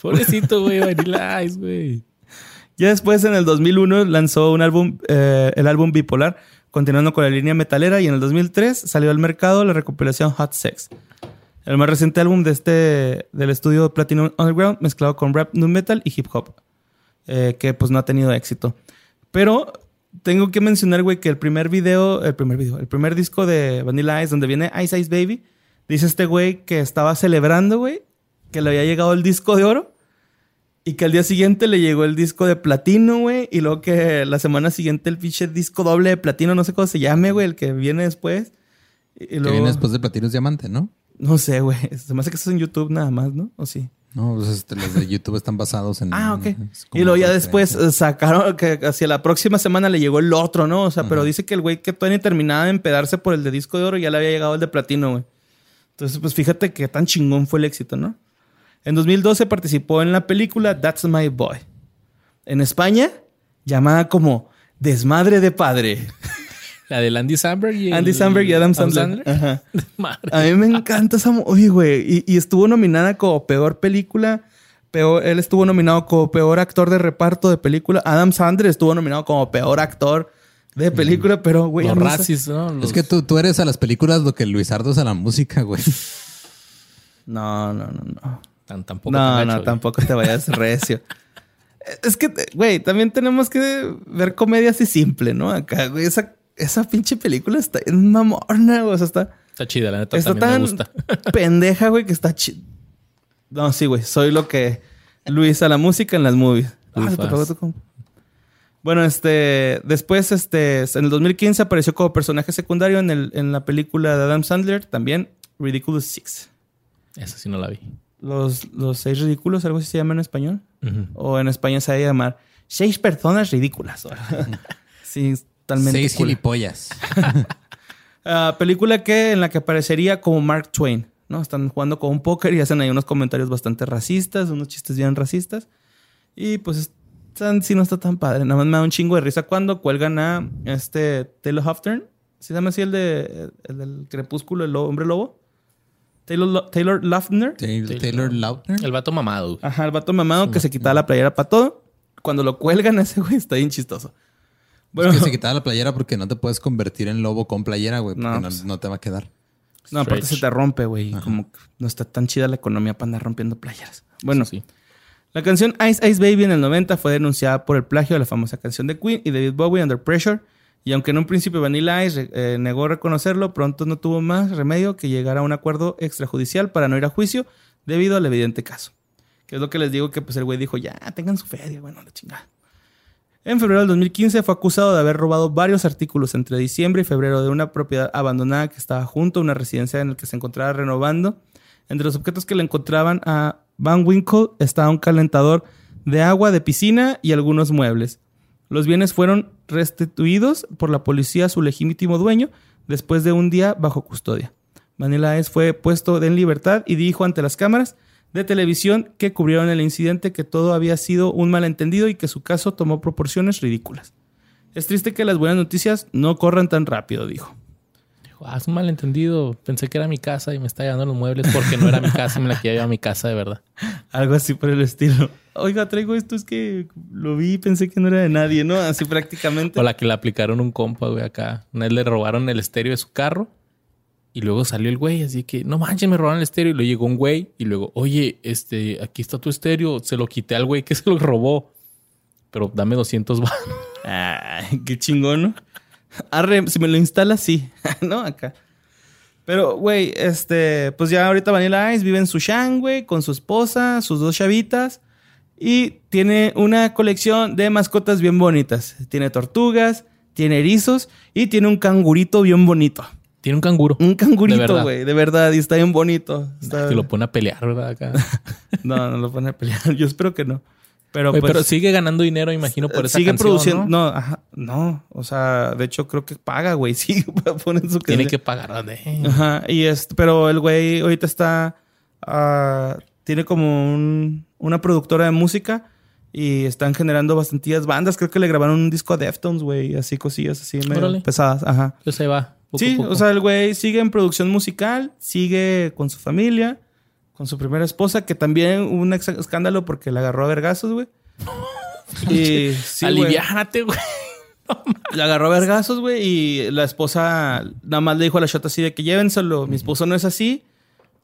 Pobrecito, güey. Vanilla Ice, güey.
Ya después, en el 2001, lanzó un álbum, eh, el álbum Bipolar, continuando con la línea metalera. Y en el 2003 salió al mercado la recopilación Hot Sex. El más reciente álbum de este, del estudio Platinum Underground, mezclado con rap, nu metal y hip hop. eh, que pues no ha tenido éxito. Pero tengo que mencionar, güey, que el primer video, el primer video, el primer disco de Vanilla Ice, donde viene Ice Ice Baby, dice este güey que estaba celebrando, güey, que le había llegado el disco de oro. Y que al día siguiente le llegó el disco de platino, güey. Y luego que la semana siguiente el pinche disco doble de platino, no sé cómo se llame, güey, el que viene después. Y
Que viene después de Platinos Diamante, ¿no?
No sé, güey. Se me hace que eso es en YouTube nada más, ¿no? ¿O sí?
No, pues este, los de YouTube están basados en.
Ah, ok. Y luego ya después eh, sacaron que hacia la próxima semana le llegó el otro, ¿no? O sea, pero dice que el güey que todavía terminaba de empedarse por el de disco de oro ya le había llegado el de platino, güey. Entonces, pues fíjate que tan chingón fue el éxito, ¿no? En 2012 participó en la película That's My Boy. En España, llamada como Desmadre de Padre.
La del Andy Samberg y el-
Andy Samberg y Adam Sandler. Ajá.
Madre.
A mí me encanta esa movie, güey. Y, y estuvo nominada como peor película. Peor, él estuvo nominado como peor actor de reparto de película. Adam Sandler estuvo nominado como peor actor de película, pero, güey.
Los racis, ¿no? Los-
Es que tú, tú eres a las películas lo que Luisardo es a la música, güey.
No, no, no, no.
Tan, tampoco
No,
tan
no,
güey.
tampoco te vayas recio. Es que, güey, también tenemos que ver comedia así simple, ¿no? Acá, güey, esa, esa pinche película está en mamorna, güey. O sea, está,
Está chida, la neta
está
también
tan
me gusta.
pendeja, güey, que está chi... No, sí, güey. Soy lo que Luis a la música en las movies. Ah. Bueno, este... Después, este... En el 2015 apareció como personaje secundario en, el, en la película de Adam Sandler. También Ridiculous Six.
Esa sí no la vi.
Los, los seis ridículos, algo así se llama en español. O en España se va a llamar Seis personas ridículas. sí, totalmente.
Seis
cool.
gilipollas.
Ah, película que en la que aparecería como Mark Twain, ¿no? Están jugando con un póker y hacen ahí unos comentarios bastante racistas, unos chistes bien racistas. Y pues están, sí no está tan padre. Nada más me da un chingo de risa cuando cuelgan a este Taylor Hofturn. ¿Se llama así el de el del crepúsculo, el hombre lobo? Taylor, Lo- Taylor Lautner.
Taylor, Taylor Lautner.
El vato mamado.
Ajá, el vato mamado que se quitaba la playera para todo. Cuando lo cuelgan a ese güey está bien chistoso. Bueno,
Es que se quitaba la playera porque no te puedes convertir en lobo con playera, güey. Porque
No,
no,
pues.
no te va a quedar.
no, aparte se te rompe, güey. Como que no está tan chida la economía para andar rompiendo playeras. Bueno,
Sí.
La canción Ice Ice Baby en el 90 fue denunciada por el plagio de la famosa canción de Queen y David Bowie Under Pressure. Y aunque en un principio Vanilla Ice eh, negó reconocerlo, pronto no tuvo más remedio que llegar a un acuerdo extrajudicial para no ir a juicio debido al evidente caso. Que es lo que les digo que pues el güey dijo, ya, tengan su feria, bueno, la chingada. En febrero del 2015 fue acusado de haber robado varios artículos entre diciembre y febrero de una propiedad abandonada que estaba junto a una residencia en la que se encontraba renovando. Entre los objetos que le encontraban a Van Winkle estaba un calentador de agua de piscina y algunos muebles. Los bienes fueron restituidos por la policía a su legítimo dueño después de un día bajo custodia. Manila fue puesto en libertad y dijo ante las cámaras de televisión que cubrieron el incidente que todo había sido un malentendido y que su caso tomó proporciones ridículas. Es triste que las buenas noticias no corran tan rápido, dijo.
Dijo, ah, es un malentendido. Pensé que era mi casa y me está llevando los muebles porque no era mi casa y me la quería llevar a mi casa de verdad.
Algo así por el estilo. Oiga, traigo esto, es que lo vi y pensé que no era de nadie, ¿no? Así prácticamente.
O la que le aplicaron un compa, güey, acá. Una vez le robaron el estéreo de su carro y luego salió el güey, así que no manches, me robaron el estéreo. Y luego llegó un güey y luego, oye, este, aquí está tu estéreo. Se lo quité al güey que se lo robó. Pero dame 200 baros.
Ay, qué chingón, ¿no? Arre, si me lo instala, sí. ¿No? Acá. Pero, güey, este, pues ya ahorita Vanilla Ice vive en Sushan, güey, con su esposa, sus dos chavitas. Y tiene una colección de mascotas bien bonitas. Tiene tortugas, tiene erizos y tiene un cangurito bien bonito.
Tiene un canguro.
Un cangurito, güey, de verdad, y está bien bonito. Está-
Que lo pone a pelear, ¿verdad? Acá.
No, no lo pone a pelear. Yo espero que no. Pero,
Güey,
pues,
pero sigue ganando dinero, imagino, por esa
sigue
canción,
produciendo.
¿no?
¿no? ajá, no. O sea, de hecho, creo que paga, güey. Sí, ponen su
Tiene que pagar. de-
Ajá. Y este, pero el güey ahorita está. ah, tiene como un- una productora de música y están generando bastantillas bandas. Creo que le grabaron un disco a Deftones, güey. Así cosillas así medio pesadas. Ajá.
Pues ahí va. Poco
Sí,
poco.
o sea, el güey sigue en producción musical, sigue con su familia, con su primera esposa, que también hubo un escándalo porque la agarró a vergazos, güey. y sí, güey.
Aliviánate, güey.
La agarró a vergazos, güey, y la esposa nada más le dijo a la shota así de que llévenselo. Mi esposo no es así,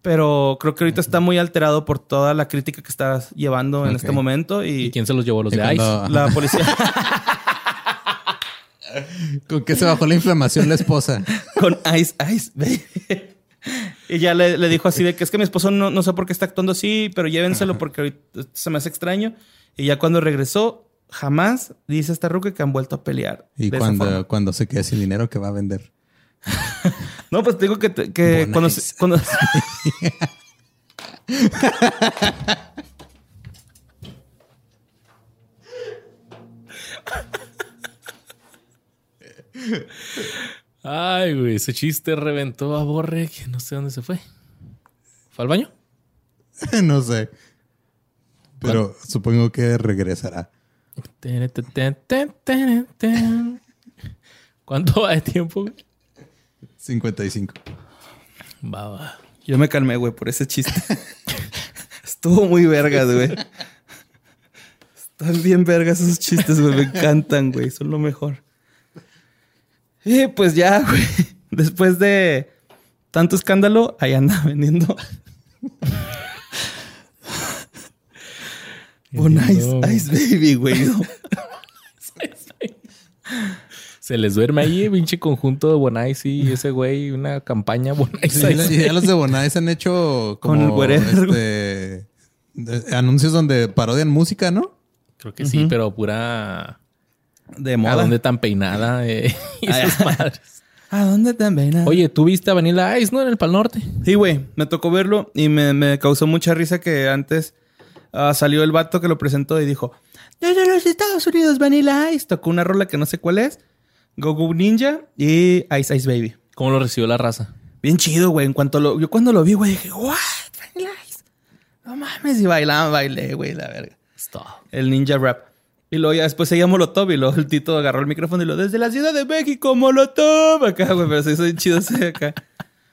pero creo que ahorita está muy alterado por toda la crítica que está llevando en este momento y,
¿Y quién se los llevó? Los de Ice.
la policía
¿Con qué se bajó la inflamación la esposa?
con Ice Ice, baby. Y ya le, le dijo así de que es que mi esposo no, no sé por qué está actuando así, pero llévenselo porque ahorita se me hace extraño. Y ya cuando regresó, jamás dice esta ruca que han vuelto a pelear.
Y cuando, cuando se quede sin dinero, ¿qué va a vender?
No, pues te digo que, que cuando, cuando-
Ay, güey, ese chiste reventó a Borre, que no sé dónde se fue. ¿Fue al baño?
no sé. Pero supongo que regresará.
¿Cuánto va de tiempo? güey?
55.
Va, va.
Yo me calmé, güey, por ese chiste. Estuvo muy vergas, güey. Están bien vergas esos chistes, güey. Me encantan, güey. Son lo mejor. Y pues ya, güey. Después de tanto escándalo, ahí anda vendiendo. Bon Ice, Baby, güey. ¿no?
Se les duerme ahí, pinche conjunto de Bonais y ese güey, una campaña Bonais.
Sí, ya los de Bonais han hecho como
Con el
este, de- anuncios donde parodian música, ¿no?
Creo que sí, pero pura.
De
¿A
moda.
dónde tan peinada? eh? y madres.
¿A dónde también?
Oye, tú viste a Vanilla Ice, ¿no? En el Pal Norte.
Sí, güey, me tocó verlo y me, me causó mucha risa que antes ah, salió el vato que lo presentó y dijo: Desde los Estados Unidos, Vanilla Ice. Tocó una rola que no sé cuál es, Go Go Ninja y Ice Ice Baby.
¿Cómo lo recibió la raza?
Bien chido, güey. En cuanto lo, yo cuando lo vi, güey, dije: ¿What? Vanilla Ice. No mames. Y bailaba, bailé, güey, la verga.
Stop.
El ninja rap. Y luego ya después seguía Molotov y luego el Tito agarró el micrófono y lo desde la Ciudad de México, Molotov. Acá, güey, pero se hizo chido acá.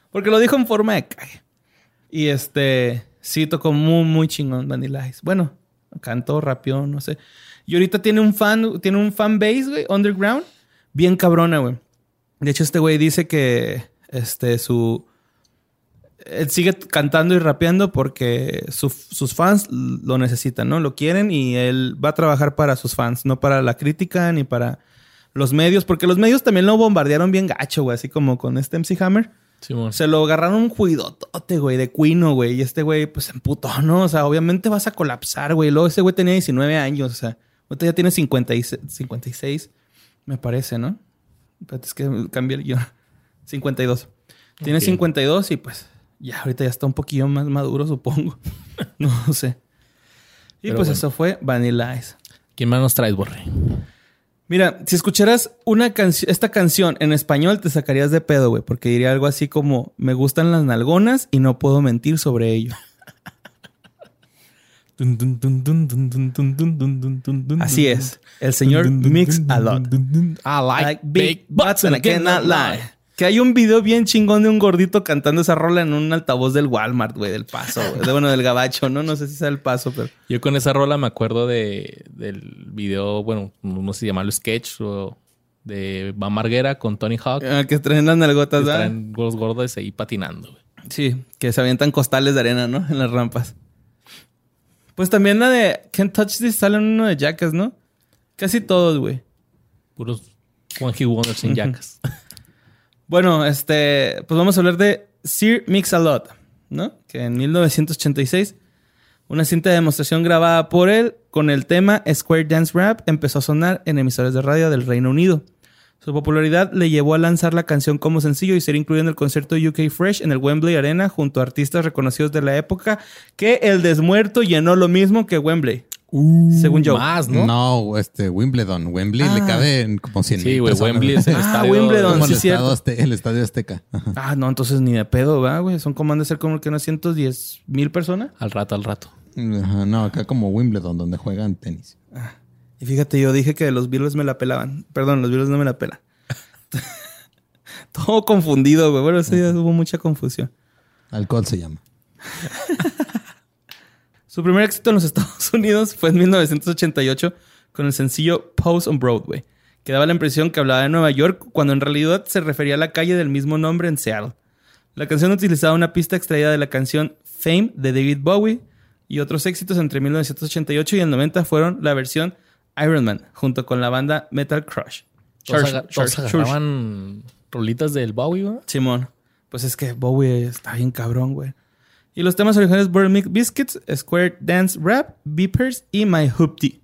Porque lo dijo en forma de cague. Y este, sí, tocó muy, muy chingón Vanilla Ice. Bueno, cantó, rapeó, no sé. Y ahorita tiene un fan, tiene un fan base, güey, underground, bien cabrona, güey. De hecho, este güey dice que, este, su... Él sigue cantando y rapeando porque su- sus fans lo necesitan, ¿no? Lo quieren y él va a trabajar para sus fans, no para la crítica ni para los medios, porque los medios también lo bombardearon bien gacho, güey, así como con este MC Hammer.
Simón.
Se lo agarraron un juidotote, güey, de cuino, güey. Y este güey, pues, se emputó, ¿no? O sea, obviamente vas a colapsar, güey. Luego ese güey tenía 19 años, o sea, ahorita ya tiene 56, 56 me parece, ¿no? Espérate, es que cambié el guion. 52. Tiene
Ok.
52 y pues ya ahorita ya está un poquillo más maduro, supongo. no sé. Y
Pero
pues
bueno.
eso fue Vanilla Ice.
¿Quién más nos traes, Borre?
Mira, si escucharas una canción, esta canción en español, te sacarías de pedo, güey, porque diría algo así como: Me gustan las nalgonas y no puedo mentir sobre ello. Así es. El señor Mix a Lot.
I
Like big butts and I cannot lie. Que hay un video bien chingón de un gordito cantando esa rola en un altavoz del Walmart, güey, del paso, güey. De, bueno, del gabacho, ¿no? No sé si sea el paso, pero.
Yo con esa rola me acuerdo de, del video, bueno, no sé si llamarlo sketch o de Van Marguera con Tony Hawk.
Ah, que traen las
que
nalgotas, ¿verdad?
Están los gordos ahí patinando, güey.
Sí, que se avientan costales de arena, ¿no? En las rampas. Pues también la de Can't Touch This sale en uno de Jackass, ¿no? Casi todos, güey.
Puros One Hit Wonders en Jackass.
Bueno, este, pues vamos a hablar de Sir Mix-a-Lot, ¿no? Que en 1986, una cinta de demostración grabada por él con el tema Square Dance Rap empezó a sonar en emisoras de radio del Reino Unido. Su popularidad le llevó a lanzar la canción como sencillo y ser incluido en el concierto UK Fresh en el Wembley Arena junto a artistas reconocidos de la época que el desmuerto llenó lo mismo que Wembley. Según yo.
Más, ¿no?
No, este, Wimbledon. Wembley le
Ah.
caben como 100
Sí, güey, Wembley es el
Ah,
estadio.
Wimbledon, sí,
el,
cierto.
estado Azte- el estadio Azteca. Ajá.
Ah, no, entonces ni de pedo, ¿va, güey? Son como han de ser como que unas 110 mil personas.
Al rato, al rato.
Ajá, No, acá como Wimbledon, donde juegan tenis.
Y fíjate, yo dije que los Beatles me la pelaban. Perdón, los Beatles no me la pelan. Todo confundido, güey. Bueno, ese día hubo mucha confusión.
Alcohol se llama.
Su primer éxito en los Estados Unidos fue en 1988 con el sencillo Pose on Broadway, que daba la impresión que hablaba de Nueva York cuando en realidad se refería a la calle del mismo nombre en Seattle. La canción utilizaba una pista extraída de la canción Fame de David Bowie y otros éxitos entre 1988 y el 90 fueron la versión Iron Man junto con la banda Metal Crush.
Todos,
Church,
aga- todos
Church, Church.
agarraban rolitas del Bowie, güey.
Simón. Pues es que Bowie está bien cabrón, güey. Y los temas originales Burn Biscuits, Square Dance Rap, Beepers y My Hoopty.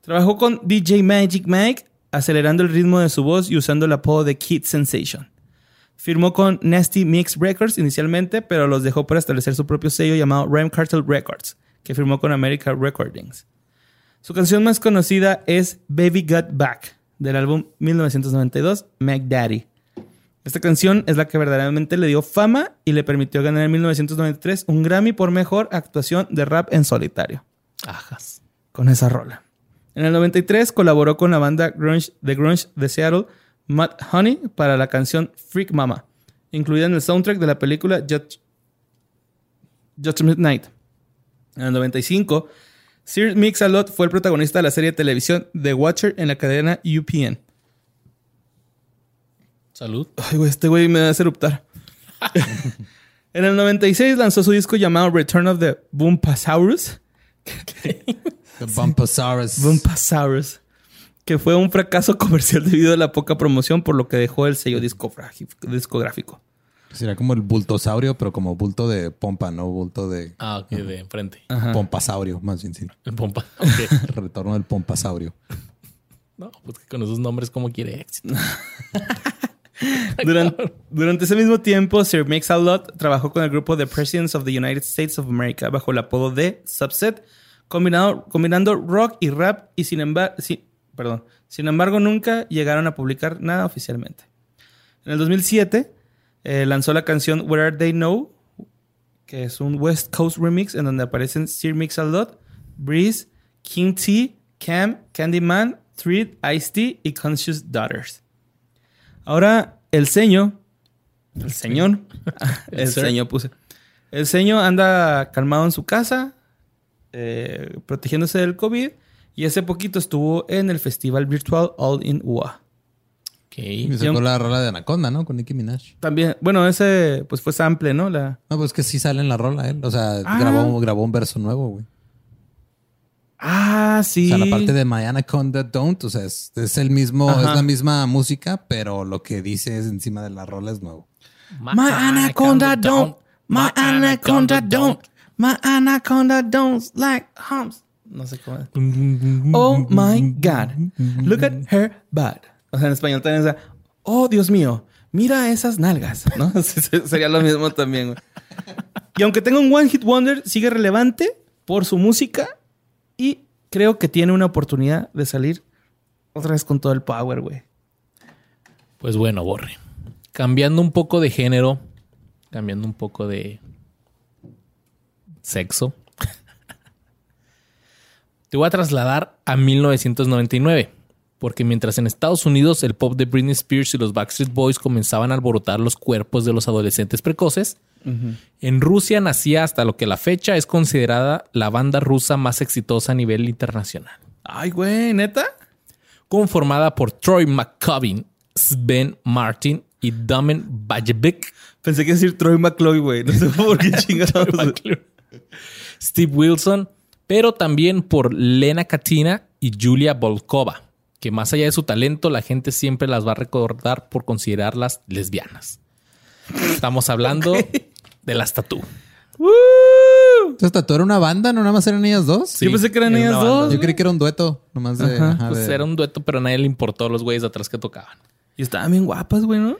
Trabajó con DJ Magic Mike, acelerando el ritmo de su voz y usando el apodo de Kid Sensation. Firmó con Nasty Mix Records inicialmente, pero los dejó para establecer su propio sello llamado Rhyme Cartel Records, que firmó con America Recordings. Su canción más conocida es Baby Got Back, del álbum 1992, Mac Daddy. Esta canción es la que verdaderamente le dio fama y le permitió ganar en 1993 un Grammy por mejor actuación de rap en solitario
Ajas.
con esa rola. En el 93 colaboró con la banda grunge, de grunge de Seattle, Mud Honey, para la canción Freak Mama, incluida en el soundtrack de la película Judge- Judgment Night. En el 95, Sir Mix-a-Lot fue el protagonista de la serie de televisión The Watcher en la cadena UPN.
Salud.
Ay, güey, este güey me va a hacer eruptar. en el 96 lanzó su disco llamado Return of the Boompasaurus.
The Bumpasaurus.
Boompasaurus. Que fue un fracaso comercial debido a la poca promoción, por lo que dejó el sello discográfico.
Sería como el bultosaurio, pero como bulto de pompa, no bulto de
Ah, ok, de enfrente.
Ajá.
pompasaurio, más bien sí.
El pompa. Ok.
El retorno del pompasaurio.
No, pues que con esos nombres, ¿cómo quiere éxito?
Durante, durante ese mismo tiempo, Sir Mix-a-Lot trabajó con el grupo The Presidents of the United States of America bajo el apodo de Subset, combinado, combinando rock y rap y sin embargo, perdón, sin embargo nunca llegaron a publicar nada oficialmente. En el 2007 eh, lanzó la canción Where Are They Know, que es un West Coast remix en donde aparecen Sir Mix-a-Lot, Breeze, King T, Cam, Candyman, Thread, Ice-T y Conscious Daughters. Ahora, el seño, el señor, el
sir.
señor puse. El señor anda calmado en su casa, eh, protegiéndose del COVID. Y hace poquito estuvo en el festival virtual All in UA.
Ok.
Y sacó la rola de Anaconda, ¿no? Con Nicki Minaj.
También, bueno, ese pues fue sample, ¿no? La...
No, pues que sí sale en la rola él. O sea,
Ah.
grabó, grabó un verso nuevo, güey.
Ah, sí.
O sea, la parte de My Anaconda Don't, o sea, es, es el mismo,
Ajá.
es la misma música, pero lo que dice es encima de la rola es nuevo.
My anaconda don't. My anaconda don't. My anaconda don't like humps. No sé cómo. es. Oh my God. Look at her butt. O sea, en español también es. Oh, Dios mío. Mira esas nalgas. ¿No? Sería lo mismo también, güey. Y aunque tenga un One Hit Wonder, sigue relevante por su música y creo que tiene una oportunidad de salir otra vez con todo el power, güey.
Pues bueno, Borre. Cambiando un poco de género, cambiando un poco de sexo, te voy a trasladar a 1999. Porque mientras en Estados Unidos el pop de Britney Spears y los Backstreet Boys comenzaban a alborotar los cuerpos de los adolescentes precoces, en Rusia nacía hasta lo que a la fecha es considerada la banda rusa más exitosa a nivel internacional
Ay, güey, neta.
conformada por Troy McCubbin, Sven Martin y Damen Bajebek,
Pensé que iba a decir Troy McCloy, güey. No sé por qué chingados.
Steve Wilson, pero también por Lena Katina y Julia Volkova, que más allá de su talento, la gente siempre las va a recordar por considerarlas lesbianas. Estamos hablando de las Tatú.
Entonces, ¿Tatu era una banda? ¿No nada más eran ellas dos?
Sí,
Yo pensé que eran
era
ellas dos.
Yo creí que era un dueto, nomás de...
Ajá,
ajá,
Pues
de-
era un dueto, pero a nadie le importó los güeyes de atrás que tocaban.
Y estaban bien guapas, güey, ¿no?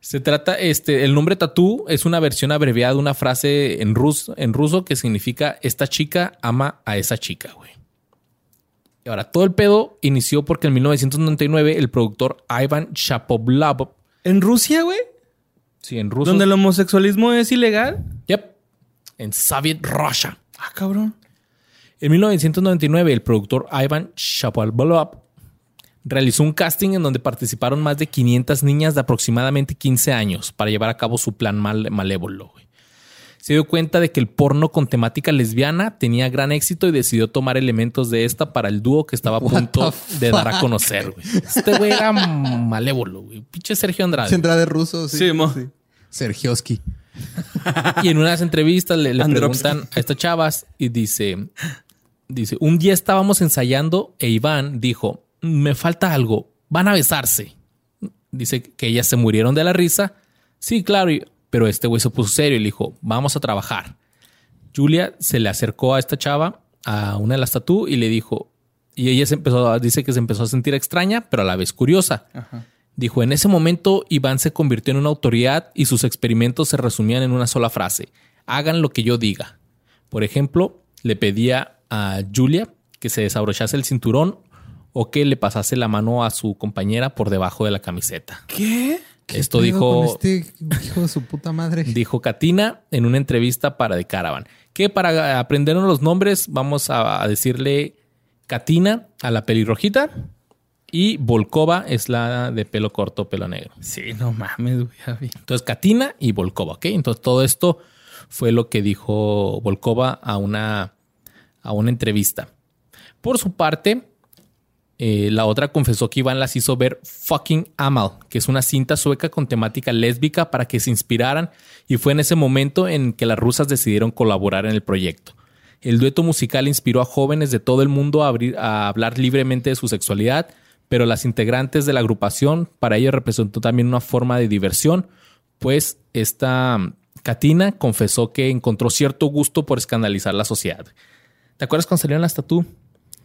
Se trata, este, el nombre tatú es una versión abreviada de una frase en ruso, en ruso que significa esta chica ama a esa chica, güey. Y ahora, todo el pedo inició porque en 1999 el productor Ivan Shapovalov,
¿En Rusia, güey?
sí, en ruso,
¿Donde el homosexualismo es ilegal?
Yep, en Soviet Russia.
Ah, cabrón.
En 1999 el productor Ivan Shapovalov realizó un casting en donde participaron más de 500 niñas de aproximadamente 15 años para llevar a cabo su plan mal- malévolo. Se dio cuenta de que el porno con temática lesbiana tenía gran éxito y decidió tomar elementos de esta para el dúo que estaba a punto de dar a conocer. güey. Este güey era malévolo, güey. Pinche Sergio Andrade.
Sí, Andrade ruso, sí.
Sí, mo.
Sergioski.
Y en unas entrevistas le, preguntan a estas chavas y dice, dice, un día estábamos ensayando e Iván dijo, me falta algo, van a besarse. Dice que ellas se murieron de la risa. Sí, claro, y- pero este güey se puso serio y le dijo, vamos a trabajar. Julia se le acercó a esta chava, a una de las tatú, y le dijo, y ella se empezó, dice que se empezó a sentir extraña, pero a la vez curiosa. Dijo, en ese momento Iván se convirtió en una autoridad y sus experimentos se resumían en una sola frase. Hagan lo que yo diga. Por ejemplo, le pedía a Julia que se desabrochase el cinturón o que le pasase la mano a su compañera por debajo de la camiseta.
¿Qué?
Esto
¿Qué pedo
dijo,
Este hijo de su puta madre.
dijo Katina en una entrevista para The Caravan. Que para aprendernos los nombres vamos a, decirle Katina a la pelirrojita y Volkova es la de pelo corto, pelo negro.
Sí, no mames, güey.
Entonces, Katina y Volkova, ¿ok? Entonces, todo esto fue lo que dijo Volkova a una, a una entrevista. Por su parte, eh, la otra confesó que Iván las hizo ver Fucking Amal, que es una cinta sueca con temática lésbica para que se inspiraran y fue en ese momento en que las rusas decidieron colaborar en el proyecto. El dueto musical inspiró a jóvenes de todo el mundo a, abrir- a hablar libremente de su sexualidad, pero las integrantes de la agrupación para ello representó también una forma de diversión, pues esta mm, Katina confesó que encontró cierto gusto por escandalizar la sociedad. ¿Te acuerdas cuando salieron las tatú?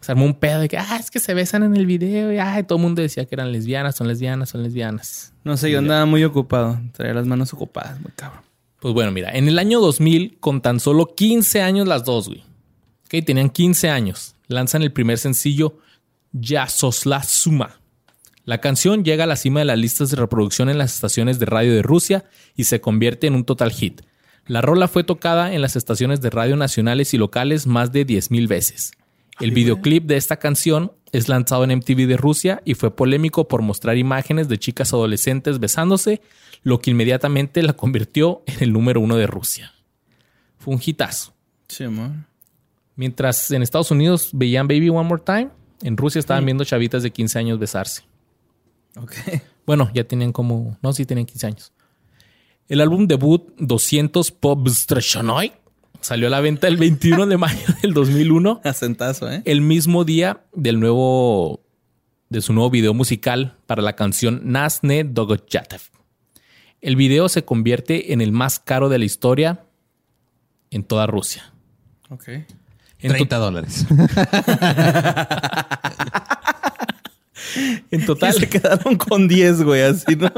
Se armó un pedo de que, ah, es que se besan en el video y ay, todo el mundo decía que eran lesbianas, son lesbianas, son lesbianas.
No sé, yo andaba muy ocupado. Traía las manos ocupadas, muy cabrón.
Pues bueno, mira, en el año 2000, con tan solo 15 años las dos, güey. Ok, tenían 15 años. Lanzan el primer sencillo, Yasosla Suma. La canción llega a la cima de las listas de reproducción en las estaciones de radio de Rusia y se convierte en un total hit. La rola fue tocada en las estaciones de radio nacionales y locales más de 10.000 veces. El videoclip de esta canción es lanzado en MTV de Rusia y fue polémico por mostrar imágenes de chicas adolescentes besándose, lo que inmediatamente la convirtió en el número uno de Rusia. Fue un hitazo.
Sí, amor.
Mientras en Estados Unidos veían Baby One More Time, en Rusia estaban viendo chavitas de 15 años besarse.
Ok.
Bueno, ya tenían como... No, sí tenían 15 años. El álbum debut 200 Pop salió a la venta el 21 de mayo del 2001,
Acentazo, ¿eh?
el mismo día del nuevo... de su nuevo video musical para la canción Nasne Dogochatev. El video se convierte en el más caro de la historia en toda Rusia.
Ok.
En, to-
30 dólares.
en
Y
total,
se quedaron con 10, güey, así, ¿no?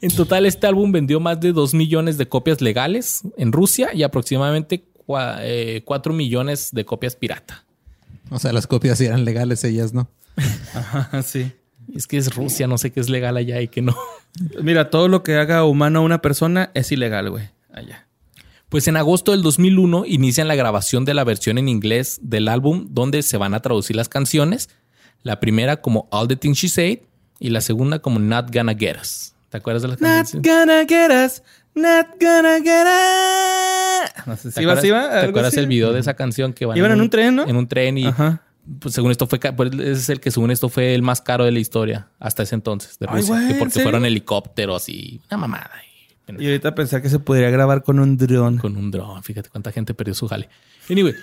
En total, este álbum vendió más de 2 millones de copias legales en Rusia y aproximadamente 4 millones de copias pirata.
O sea, las copias sí eran legales, ellas no.
Ajá, sí.
Es que es Rusia, no sé qué es legal allá y qué no.
Mira, todo lo que haga humano a una persona es ilegal, güey. Allá.
Pues en agosto del 2001 inician la grabación de la versión en inglés del álbum donde se van a traducir las canciones. La primera como All the Things She Said y la segunda como Not Gonna Get Us. ¿Te acuerdas de la
Not
canción?
gonna get us. Not gonna get us. No sé
¿Te acuerdas,
así, va.
¿te
Algo
acuerdas
así.
el video de esa canción que van
Iban en un tren, ¿no?
En un tren y
Ajá.
pues según esto fue pues, ese es el que según esto fue el más caro de la historia hasta ese entonces de
Ay,
Rusia, que
¿en
porque fueron helicópteros y una mamada y-
Y ahorita pensar que se podría grabar con un dron.
con un dron. Fíjate cuánta gente perdió su jale. Anyway,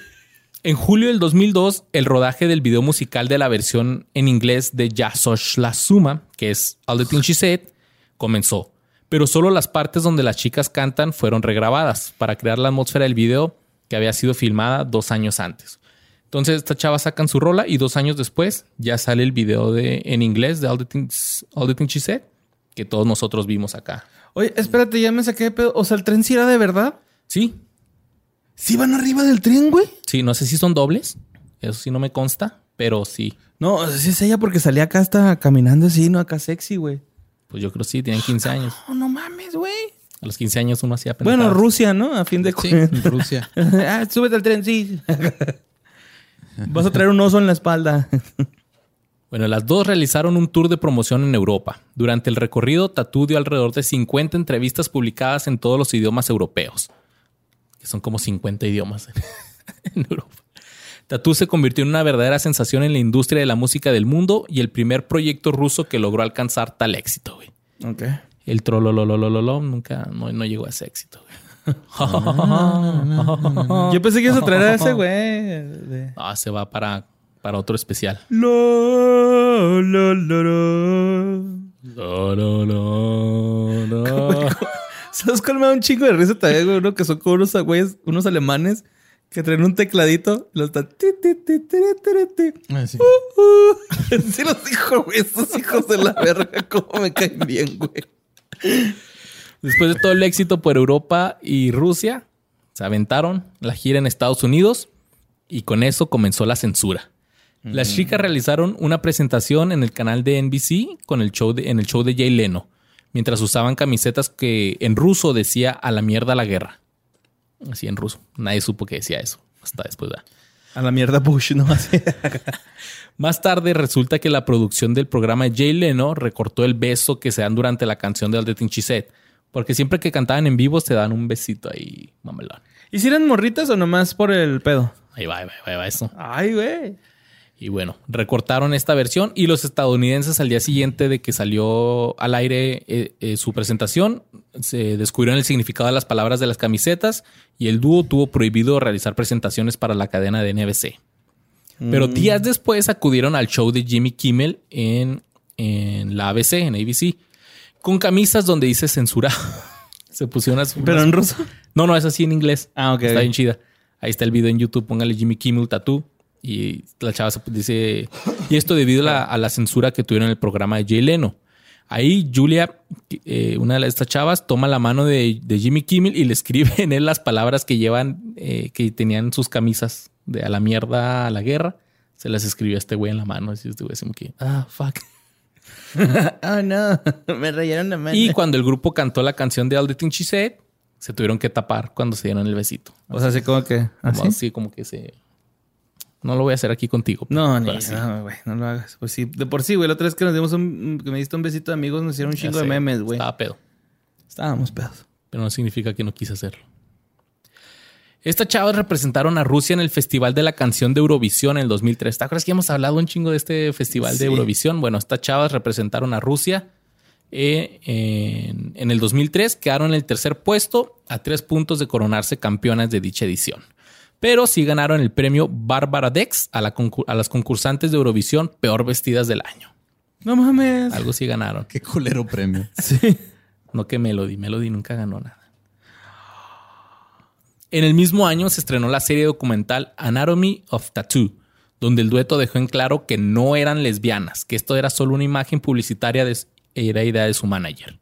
en julio del 2002, el rodaje del video musical de la versión en inglés de Yasosh La Suma, que es All the Things She Said, comenzó. Pero solo las partes donde las chicas cantan fueron regrabadas para crear la atmósfera del video que había sido filmada dos años antes. Entonces, estas chavas sacan su rola y dos años después ya sale el video de, en inglés de All the, Things, All the Things She Said, que todos nosotros vimos acá.
Oye, espérate, ya me saqué de pedo. O sea, ¿el tren sí era de verdad?
Sí,
¿Sí van arriba del tren, güey?
Sí, no sé si son dobles. Eso sí no me consta, pero sí.
No, sí es ella porque salía acá hasta caminando así, ¿no? Acá sexy, güey.
Pues yo creo que sí, tienen 15 años.
No, no mames, güey.
A los 15 años uno hacía
Bueno,
pendejadas.
Rusia, ¿no? A fin de
Sí,
cuentas.
en Rusia.
ah, súbete al tren, sí. Vas a traer un oso en la espalda.
Bueno, las dos realizaron un tour de promoción en Europa. Durante el recorrido, Tatú dio alrededor de 50 entrevistas publicadas en todos los idiomas europeos. Que son como 50 idiomas en Europa. Tatú se convirtió en una verdadera sensación en la industria de la música del mundo y el primer proyecto ruso que logró alcanzar tal éxito, güey.
ok.
El trolololololo nunca no, no llegó a ese éxito, güey.
Yo pensé que ibas a traer a ese, güey. de-
Ah, se va para, para otro especial.
Lo, lo, lo, lo. ¿Sabes cuál me da un chingo de risa también, güey? Uno que son como unos güeyes, unos alemanes que traen un tecladito y los están... ti, ti, ti, ti, ti, ti.
Ah, sí.
Uh, sí los dijo, güey. Estos hijos de la verga, cómo me caen bien, güey.
Después de todo el éxito por Europa y Rusia, se aventaron la gira en Estados Unidos y con eso comenzó la censura. Las chicas realizaron una presentación en el canal de NBC con el show de- en el show de Jay Leno, mientras usaban camisetas que en ruso decía a la mierda la guerra. Así en ruso. Nadie supo que decía eso hasta después. ¿verdad?
A la mierda Bush, ¿no?
Más tarde resulta que la producción del programa de Jay Leno recortó el beso que se dan durante la canción de She Said, porque siempre que cantaban en vivo se dan un besito ahí, mamelón.
¿Y si eran morritas o nomás por el pedo?
Ahí va, ahí va, ahí va eso.
Ay, güey.
Y bueno, recortaron esta versión y los estadounidenses al día siguiente de que salió al aire eh, eh, su presentación, se descubrieron el significado de las palabras de las camisetas y el dúo tuvo prohibido realizar presentaciones para la cadena de NBC. Pero días después acudieron al show de Jimmy Kimmel en, en la ABC, en ABC, con camisas donde dice censurado. se pusieron unas...
¿Pero
unas-
en ruso?
No, no, es así en inglés.
Ah, ok.
Está bien chida. Ahí está el video en YouTube. Póngale Jimmy Kimmel Tattoo. Y la chava se dice... Y esto debido a la, a la censura que tuvieron en el programa de Jay Leno. Ahí Julia, eh, una de estas chavas, toma la mano de, de Jimmy Kimmel y le escribe en él las palabras que llevan, eh, que tenían sus camisas de a la mierda, a la guerra. Se las escribió a este güey en la mano. Así este güey así como que, ah, fuck.
Ah, no. Me rayaron la mano.
Y cuando el grupo cantó la canción de All the Things She Said, se tuvieron que tapar cuando se dieron el besito.
O sea, así como que...
Como
¿así?
así como que se... No lo voy a hacer aquí contigo.
No, ni no, güey, no lo hagas. Pues sí, de por sí, güey. La otra vez que nos dimos un, que me diste un besito de amigos, nos hicieron un chingo de memes, güey.
Estaba pedo.
Estábamos pedos.
Pero no significa que no quise hacerlo. Estas chavas representaron a Rusia en el Festival de la Canción de Eurovisión en el 2003. ¿Te acuerdas que hemos hablado un chingo de este Festival de Eurovisión? Bueno, estas chavas representaron a Rusia eh, en, en el 2003. Quedaron en el tercer puesto a tres puntos de coronarse campeonas de dicha edición. Pero sí ganaron el premio Bárbara Dex a, la a las concursantes de Eurovisión peor vestidas del año.
No mames.
Algo sí ganaron.
Qué culero premio.
Sí.
No que Melody. Melody nunca ganó nada. En el mismo año se estrenó la serie documental Anatomy of Tattoo, donde el dueto dejó en claro que no eran lesbianas, que esto era solo una imagen publicitaria de era idea de su manager.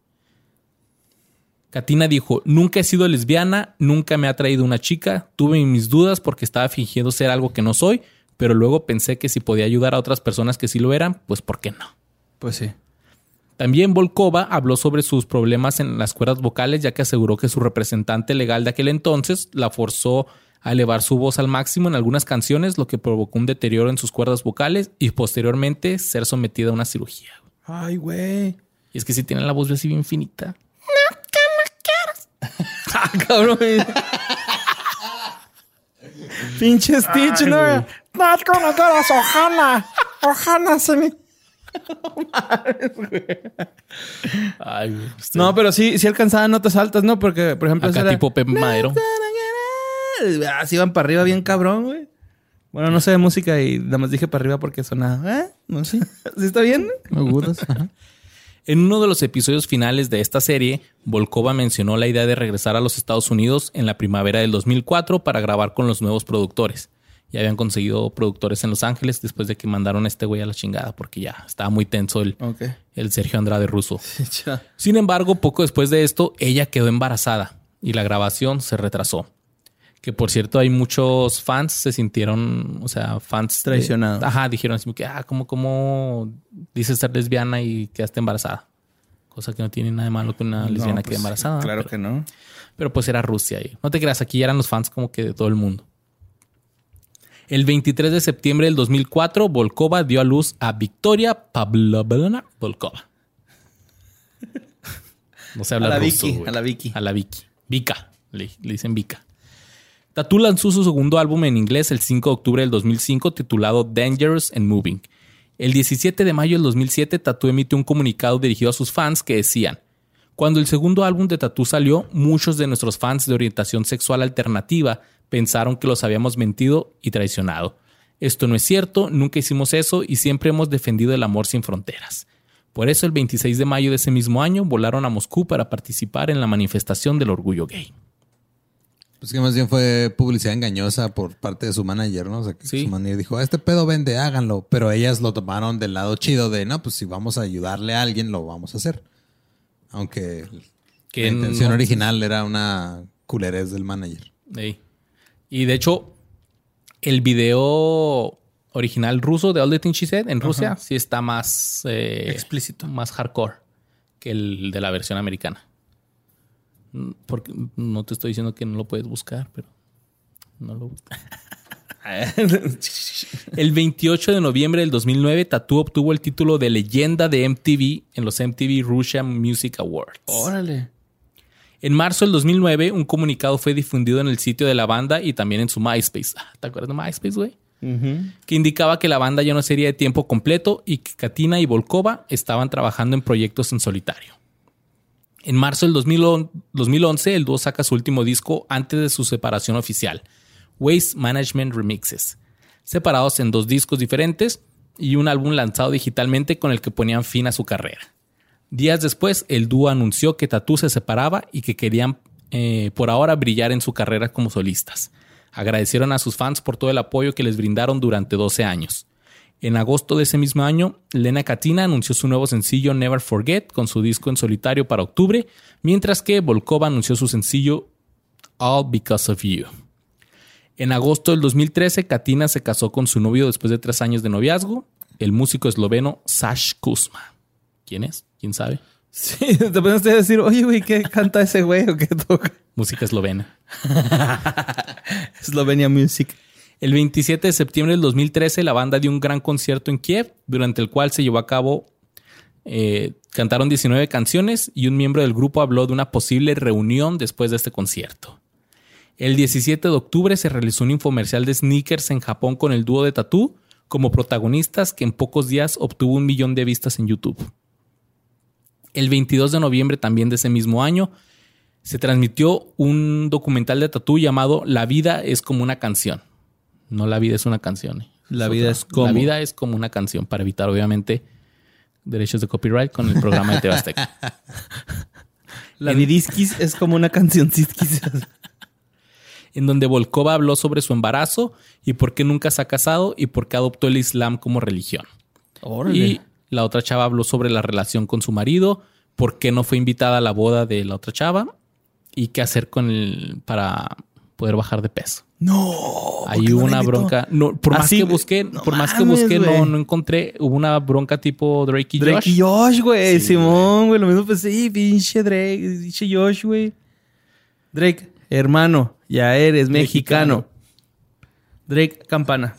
Katina dijo, nunca he sido lesbiana, nunca me ha traído una chica, tuve mis dudas porque estaba fingiendo ser algo que no soy, pero luego pensé que si podía ayudar a otras personas que sí lo eran, pues ¿por qué no?
Pues sí.
También Volkova habló sobre sus problemas en las cuerdas vocales, ya que aseguró que su representante legal de aquel entonces la forzó a elevar su voz al máximo en algunas canciones, lo que provocó un deterioro en sus cuerdas vocales y posteriormente ser sometida a una cirugía.
Ay, güey.
Y es que si tienen la voz así bien finita.
Ah, cabrón. Pinche Stitch, ¿no?
No, con no quieras, Ojana. Ojana se me...
Ay, güey, usted-
No, pero sí, sí alcanzaban notas altas, ¿no? Porque, por ejemplo,
acá
era-
tipo Pepe Madero.
Así iban para arriba bien cabrón, güey. Bueno, no sé de música y nada más dije para arriba porque sonaba. ¿Eh? No sé. ¿Sí está bien?
Agudas. Ajá.
En uno de los episodios finales de esta serie, Volkova mencionó la idea de regresar a los Estados Unidos en la primavera del 2004 para grabar con los nuevos productores. Ya habían conseguido productores en Los Ángeles después de que mandaron a este güey a la chingada porque ya estaba muy tenso el, el Sergio Andrade ruso. Sin embargo, poco después de esto, ella quedó embarazada y la grabación se retrasó. Que por cierto, hay muchos fans se sintieron, o sea, fans
Traicionados.
ajá, dijeron así como que, ah, ¿cómo, cómo dices ser lesbiana y quedaste embarazada? Cosa que no tiene nada de malo que una lesbiana
No,
quede
pues,
embarazada.
Claro
pero,
que no.
pero pues era Rusia y no te creas, aquí eran los fans como que de todo el mundo. El 23 de septiembre del 2004, Volkova dio a luz a Victoria Pavlovna Volkova. No se habla
A la
ruso,
Vicky, a la Vicky.
A la Vicky. Vika. Le, le dicen Vika. Tatu lanzó su segundo álbum en inglés el 5 de octubre del 2005 titulado Dangerous and Moving. El 17 de mayo del 2007 Tatu emitió un comunicado dirigido a sus fans que decían Cuando el segundo álbum de Tatu salió, muchos de nuestros fans de orientación sexual alternativa pensaron que los habíamos mentido y traicionado. Esto no es cierto, nunca hicimos eso y siempre hemos defendido el amor sin fronteras. Por eso el 26 de mayo de ese mismo año volaron a Moscú para participar en la manifestación del orgullo gay.
Pues que más bien fue publicidad engañosa por parte de su manager, ¿no? O sea, que
Sí.
su manager dijo, este pedo vende, háganlo. Pero ellas lo tomaron del lado chido de, no, pues si vamos a ayudarle a alguien, lo vamos a hacer. Aunque
Que
la intención
no-
original era una culerez del manager.
Ey. Y de hecho, el video original ruso de All the Things She Said en Rusia sí está más eh,
Explícito.
más hardcore que el de la versión americana. Porque no te estoy diciendo que no lo puedes buscar, pero no lo buscas. El 28 de noviembre del 2009, Tattoo obtuvo el título de leyenda de MTV en los MTV Russia Music Awards.
Órale.
En marzo del 2009, un comunicado fue difundido en el sitio de la banda y también en su MySpace. Ah, ¿Te acuerdas de MySpace, güey? Que indicaba que la banda ya no sería de tiempo completo y que Katina y Volkova estaban trabajando en proyectos en solitario. En marzo del 2011, 2011, el dúo saca su último disco antes de su separación oficial, Waste Management Remixes, separados en dos discos diferentes y un álbum lanzado digitalmente con el que ponían fin a su carrera. Días después, el dúo anunció que Tatú se separaba y que querían eh, por ahora brillar en su carrera como solistas. Agradecieron a sus fans por todo el apoyo que les brindaron durante 12 años. En agosto de ese mismo año, Lena Katina anunció su nuevo sencillo Never Forget con su disco en solitario para octubre, mientras que Volkova anunció su sencillo All Because of You. En agosto del 2013, Katina se casó con su novio después de tres años de noviazgo, el músico esloveno Sash Kuzma. ¿Quién es? ¿Quién sabe?
Sí, te pones a decir, oye, güey, ¿qué canta ese güey o qué toca?
Música eslovena.
Slovenia Music.
El 27 de septiembre del 2013, la banda dio un gran concierto en Kiev, durante el cual se llevó a cabo. eh, cantaron 19 canciones y un miembro del grupo habló de una posible reunión después de este concierto. El 17 de octubre se realizó un infomercial de sneakers en Japón con el dúo de Tatú como protagonistas que en pocos días obtuvo un millón de vistas en YouTube. El 22 de noviembre también de ese mismo año se transmitió un documental de Tatú llamado La vida es como una canción. No la vida es una canción. eh.
La vida
otra.
es como-
La vida es como una canción para evitar obviamente derechos de copyright con el programa de TV Azteca.
La vidisquis es como una canción
en donde Volkova habló sobre su embarazo y por qué nunca se ha casado y por qué adoptó el Islam como religión. Y la otra chava habló sobre la relación con su marido, por qué no fue invitada a la boda de la otra chava y qué hacer con el para poder bajar de peso.
No.
Hay una bronca. No, por más
Así,
que busqué,
No
por más que busqué, no, no encontré. Hubo una bronca tipo Drake y
Drake
Josh.
y Josh, güey.
Sí,
Simón, güey. Lo mismo pensé. Sí, pinche Drake. Pinche Josh, güey. Drake, hermano, ya eres mexicano. Drake, campana.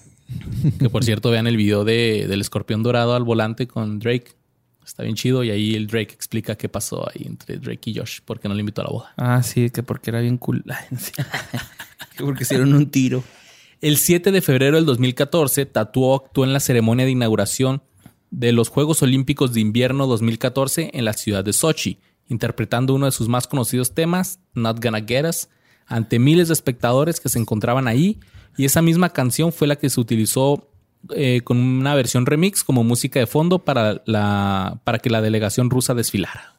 Que por cierto, vean el video de, del escorpión dorado al volante con Drake. Está bien chido. Y ahí el Drake explica qué pasó ahí entre Drake y Josh, porque no le invitó a la boda.
Ah, sí, que porque era bien cool. Porque hicieron un tiro.
El 7 de febrero del 2014, Tatuó actuó en la ceremonia de inauguración de los Juegos Olímpicos de Invierno 2014 en la ciudad de Sochi, interpretando uno de sus más conocidos temas, Not Gonna Get Us, ante miles de espectadores que se encontraban ahí. Y esa misma canción fue la que se utilizó eh, con una versión remix como música de fondo para, la, para que la delegación rusa desfilara.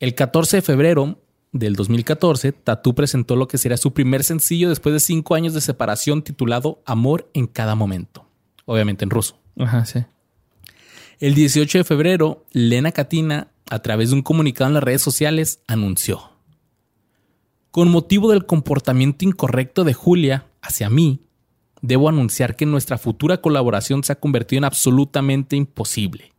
El 14 de febrero del 2014, Tatú presentó lo que sería su primer sencillo después de cinco años de separación titulado Amor en cada momento. Obviamente en ruso.
Ajá, sí.
El 18 de febrero, Lena Katina, a través de un comunicado en las redes sociales, anunció. Con motivo del comportamiento incorrecto de Julia hacia mí, debo anunciar que nuestra futura colaboración se ha convertido en absolutamente imposible.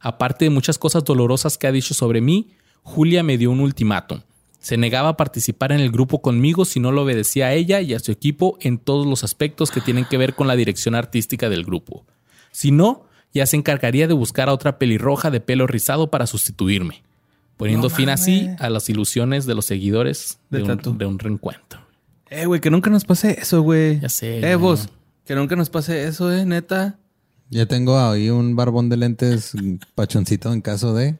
Aparte de muchas cosas dolorosas que ha dicho sobre mí, Julia me dio un ultimátum. Se negaba a participar en el grupo conmigo si no lo obedecía a ella y a su equipo en todos los aspectos que tienen que ver con la dirección artística del grupo. Si no, ya se encargaría de buscar a otra pelirroja de pelo rizado para sustituirme, poniendo
No
fin así a las ilusiones de los seguidores de,
De
un, de un reencuentro.
Eh, güey, que nunca nos pase eso, güey.
Ya sé,
Eh, vos, que nunca nos pase eso, eh, neta.
Ya tengo ahí un barbón de lentes pachoncito en caso de.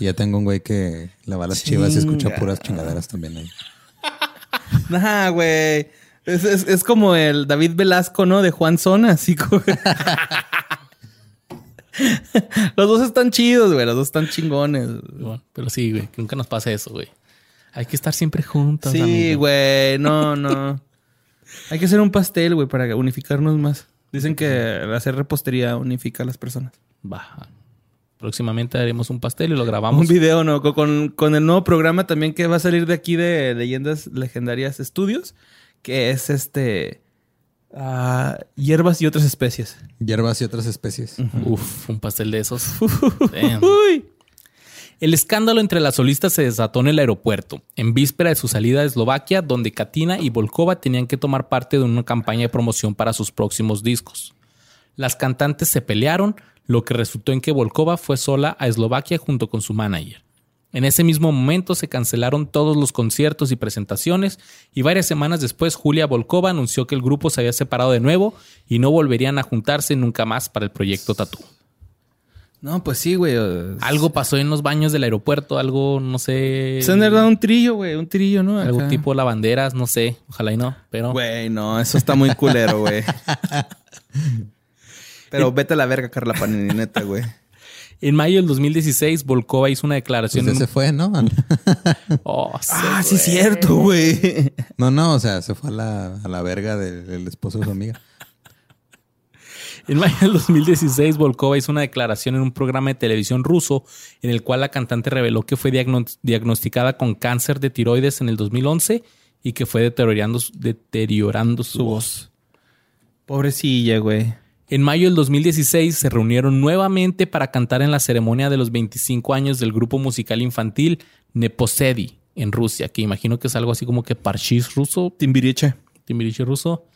Y ya tengo un güey que le va a las chivas y escucha puras chingaderas también ahí.
Nah, güey. Es, es- es como el David Velasco, ¿no? De Juan Zona, así como... los dos están chidos, güey. Los dos están chingones.
Bueno, pero sí, güey, que nunca nos pase eso, güey. Hay que estar siempre juntos.
Sí,
amigo.
güey. No, no. Hay que hacer un pastel, güey, para unificarnos más. Dicen que hacer repostería unifica a las personas.
Va. Próximamente haremos un pastel y lo grabamos.
Un video, ¿no? Con- Con, el nuevo programa también que va a salir de aquí de Leyendas Legendarias Estudios, que es este... ah, hierbas y otras especies.
Hierbas y otras especies.
Uf, un pastel de esos. Damn.
Uy.
El escándalo entre las solistas se desató en el aeropuerto, en víspera de su salida de Eslovaquia, donde Katina y Volkova tenían que tomar parte de una campaña de promoción para sus próximos discos. Las cantantes se pelearon, lo que resultó en que Volkova fue sola a Eslovaquia junto con su manager. En ese mismo momento se cancelaron todos los conciertos y presentaciones y varias semanas después Julia Volkova anunció que el grupo se había separado de nuevo y no volverían a juntarse nunca más para el proyecto Tatú.
No, pues sí, güey.
Algo pasó en los baños del aeropuerto, algo, no sé.
Se han dado un trillo, güey. Un trillo, ¿no?
Algo
Acá.
tipo lavanderas, no sé. Ojalá y no, pero.
Güey, no. Eso está muy culero, güey. Pero vete a la verga, Carla Panini, neta, güey.
En mayo del 2016, Volkova hizo una
Pues
declaración.
ya
en
se fue, ¿no?
Oh, sí,
Ah, sí, es cierto, güey.
No, no, o sea, se fue a la, a la verga del, del esposo de su amiga.
En mayo del 2016, Volkova hizo una declaración en un programa de televisión ruso en el cual la cantante reveló que fue diagno- diagnosticada con cáncer de tiroides en el 2011 y que fue deteriorando, su- deteriorando su, voz.
Pobrecilla, güey.
En mayo del 2016 se reunieron nuevamente para cantar en la ceremonia de los 25 años del grupo musical infantil Neposedi en Rusia, que imagino que es algo así como que parchís ruso,
Timbiriche.
timbiriche ruso.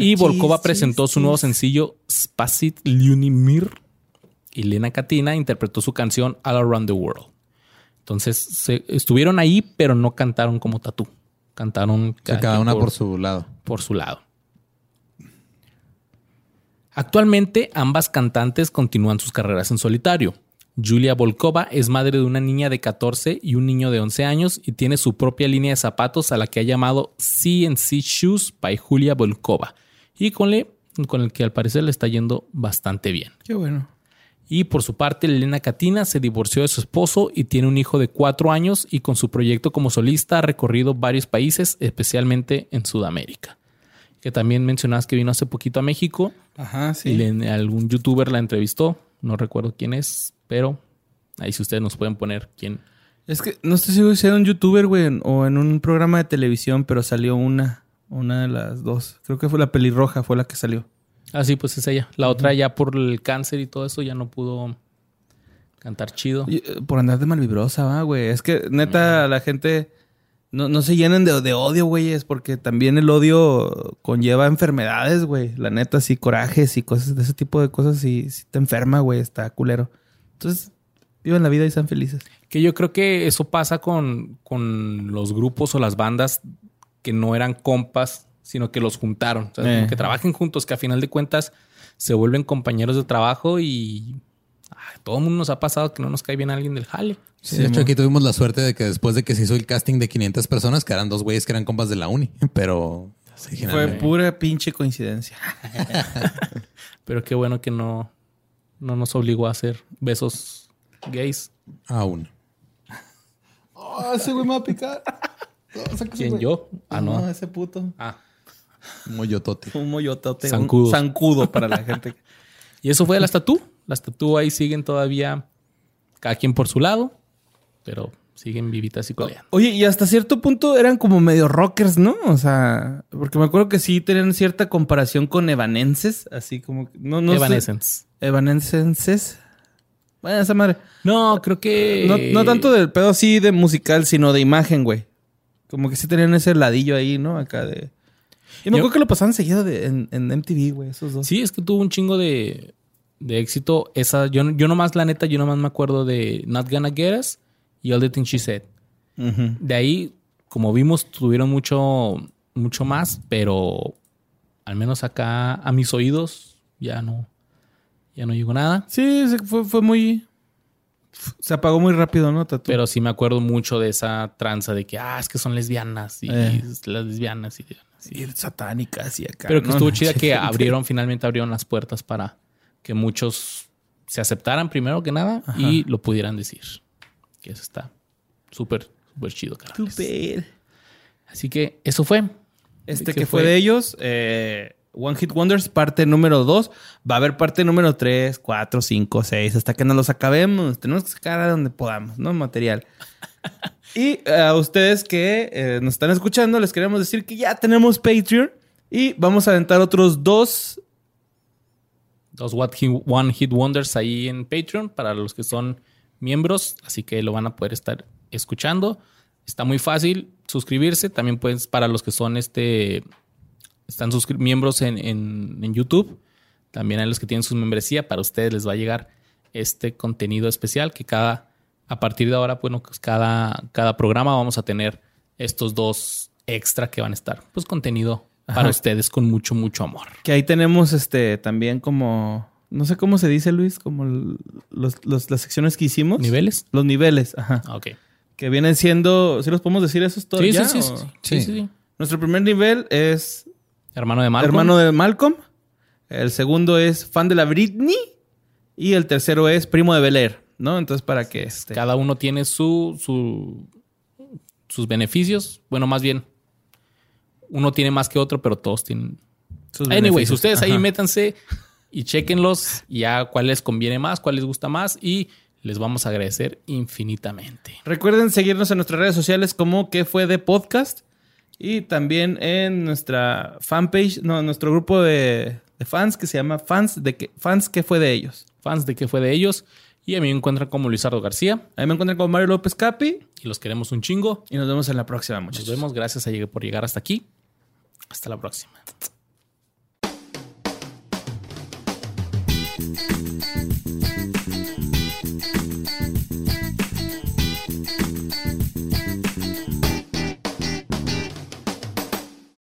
Y Volkova presentó su nuevo sencillo Spasit Lyunimir y Lena Katina interpretó su canción All Around the World. Entonces se, estuvieron ahí, pero no cantaron como Tatú. Cantaron
cada una por su lado.
por su lado. Actualmente ambas cantantes continúan sus carreras en solitario. Julia Volkova es madre de una niña de 14 y un niño de 11 años y tiene su propia línea de zapatos a la que ha llamado CNC Shoes by Julia Volkova y con, le- con el que al parecer le está yendo bastante bien.
Qué bueno.
Y por su parte, Elena Katina se divorció de su esposo y tiene un hijo de cuatro años y con su proyecto como solista ha recorrido varios países, especialmente en Sudamérica. Que también mencionabas que vino hace poquito a México
Ajá, sí.
y le- algún youtuber la entrevistó. No recuerdo quién es, pero ahí si ustedes nos pueden poner quién.
Es que no estoy seguro si era un youtuber, güey, o en un programa de televisión, pero salió una. Una de las dos. Creo que fue la pelirroja, fue la que salió.
Ah, sí, pues es ella. La otra ya por el cáncer y todo eso ya no pudo cantar chido.
Y, eh, Por andar de malvibrosa, va, güey. Es que neta, la gente no, no se llenen de, de odio, güey. Es porque también el odio conlleva enfermedades, güey. La neta, sí, corajes y cosas de ese tipo de cosas. Si si te enferma, güey, está culero. Entonces, vivan la vida y sean felices.
Que yo creo que eso pasa con, con los grupos o las bandas que no eran compas, sino que los juntaron. O sea,
Eh.
que trabajen juntos, que a final de cuentas se vuelven compañeros de trabajo y todo el mundo nos ha pasado que no nos cae bien alguien del jale.
Sí, de hecho, aquí tuvimos la suerte de que después de que se hizo el casting de 500 personas, que eran dos güeyes que eran compas de la uni, pero...
Fue pura pinche coincidencia.
Pero qué bueno que no, no nos obligó a hacer besos gays.
Aún.
Oh, ese güey me va a picar.
¿Quién yo? Ah, no.
ese puto.
Ah.
Moyotote.
Un moyotote.
Zancudo.
Un zancudo para la gente.
Y eso fue las tatú. Las tatú ahí siguen todavía cada quien por su lado, pero siguen vivitas y coleando.
Oye, y hasta cierto punto eran como medio rockers, ¿no? O sea, porque me acuerdo que sí tenían cierta comparación con evanenses, así como que- no no sé.
Evanescence.
Evanescenses. Bueno, esa madre.
No, creo que.
No, no tanto del pedo así de musical, sino de imagen, güey. Como que sí tenían ese ladillo ahí, ¿no? Acá de. Y me acuerdo que lo pasaban seguido de- en, en MTV, güey, esos dos.
Sí, es que tuvo un chingo de, de éxito. Esa, yo, yo nomás, la neta, yo nomás me acuerdo de Not Gonna Get Us y All the Things She Said. De ahí, como vimos, tuvieron mucho, mucho más, pero al menos acá a mis oídos ya no, ya no llegó nada.
Sí, fue, fue muy. Se apagó muy rápido, ¿no? Tatu?
Pero sí me acuerdo mucho de esa tranza de que, ah, es que son lesbianas y
Eh.
las lesbianas y,
Y satánicas y acá.
Pero que
¿no?
estuvo chida que abrieron, finalmente abrieron las puertas para que muchos se aceptaran primero que nada y lo pudieran decir. Que eso está súper, súper chido.
Súper.
Así que eso fue.
Este
¿Qué
que fue
fue?
de ellos, eh, One Hit Wonders, parte número 2. Va a haber parte número 3, 4, 5, 6, hasta que nos los acabemos. Tenemos que sacar a donde podamos, ¿no? Material. y eh, a ustedes que eh, nos están escuchando, les queremos decir que ya tenemos Patreon y vamos a aventar otros dos.
Dos One Hit Wonders ahí en Patreon para los que son miembros. Así que lo van a poder estar escuchando. Está muy fácil suscribirse. También puedes para los que son este. Están suscri- miembros en, en- en YouTube. También a los que tienen su membresía. Para ustedes les va a llegar este contenido especial que cada. A partir de ahora, bueno, pues cada, cada programa vamos a tener estos dos extra que van a estar. Pues contenido para
Ajá.
ustedes con mucho, mucho amor.
Que ahí tenemos este también como. No sé cómo se dice, Luis, como los- los- las secciones que hicimos.
¿Niveles?
Los niveles, ajá.
Ah, Ok.
Que vienen siendo. ¿Sí los podemos decir esos todos?
Sí,
ya,
sí, sí, Sí. sí,
sí.
Nuestro primer nivel es
Hermano de Malcolm.
hermano de Malcolm. El segundo es fan de la Britney. Y el tercero es primo de Bel Air, ¿no? Entonces, para que este,
Cada uno tiene su, su- sus beneficios. Bueno, más bien, uno tiene más que otro, pero todos tienen.
sus
Anyways, ustedes ahí métanse y chequenlos y ya cuál les conviene más, cuál les gusta más y les vamos a agradecer infinitamente.
Recuerden seguirnos en nuestras redes sociales como que fue de podcast. Y también en nuestra fanpage, no, nuestro grupo de, de fans que se llama Fans de que, Fans que fue de ellos.
Fans de qué fue de ellos. Y a mí me encuentran como Luisardo García
Ahí me encuentran con Mario López Capi.
y los queremos un chingo.
Y nos vemos en la próxima,
Nos
muchachos.
vemos. Gracias a por llegar hasta aquí. Hasta la próxima.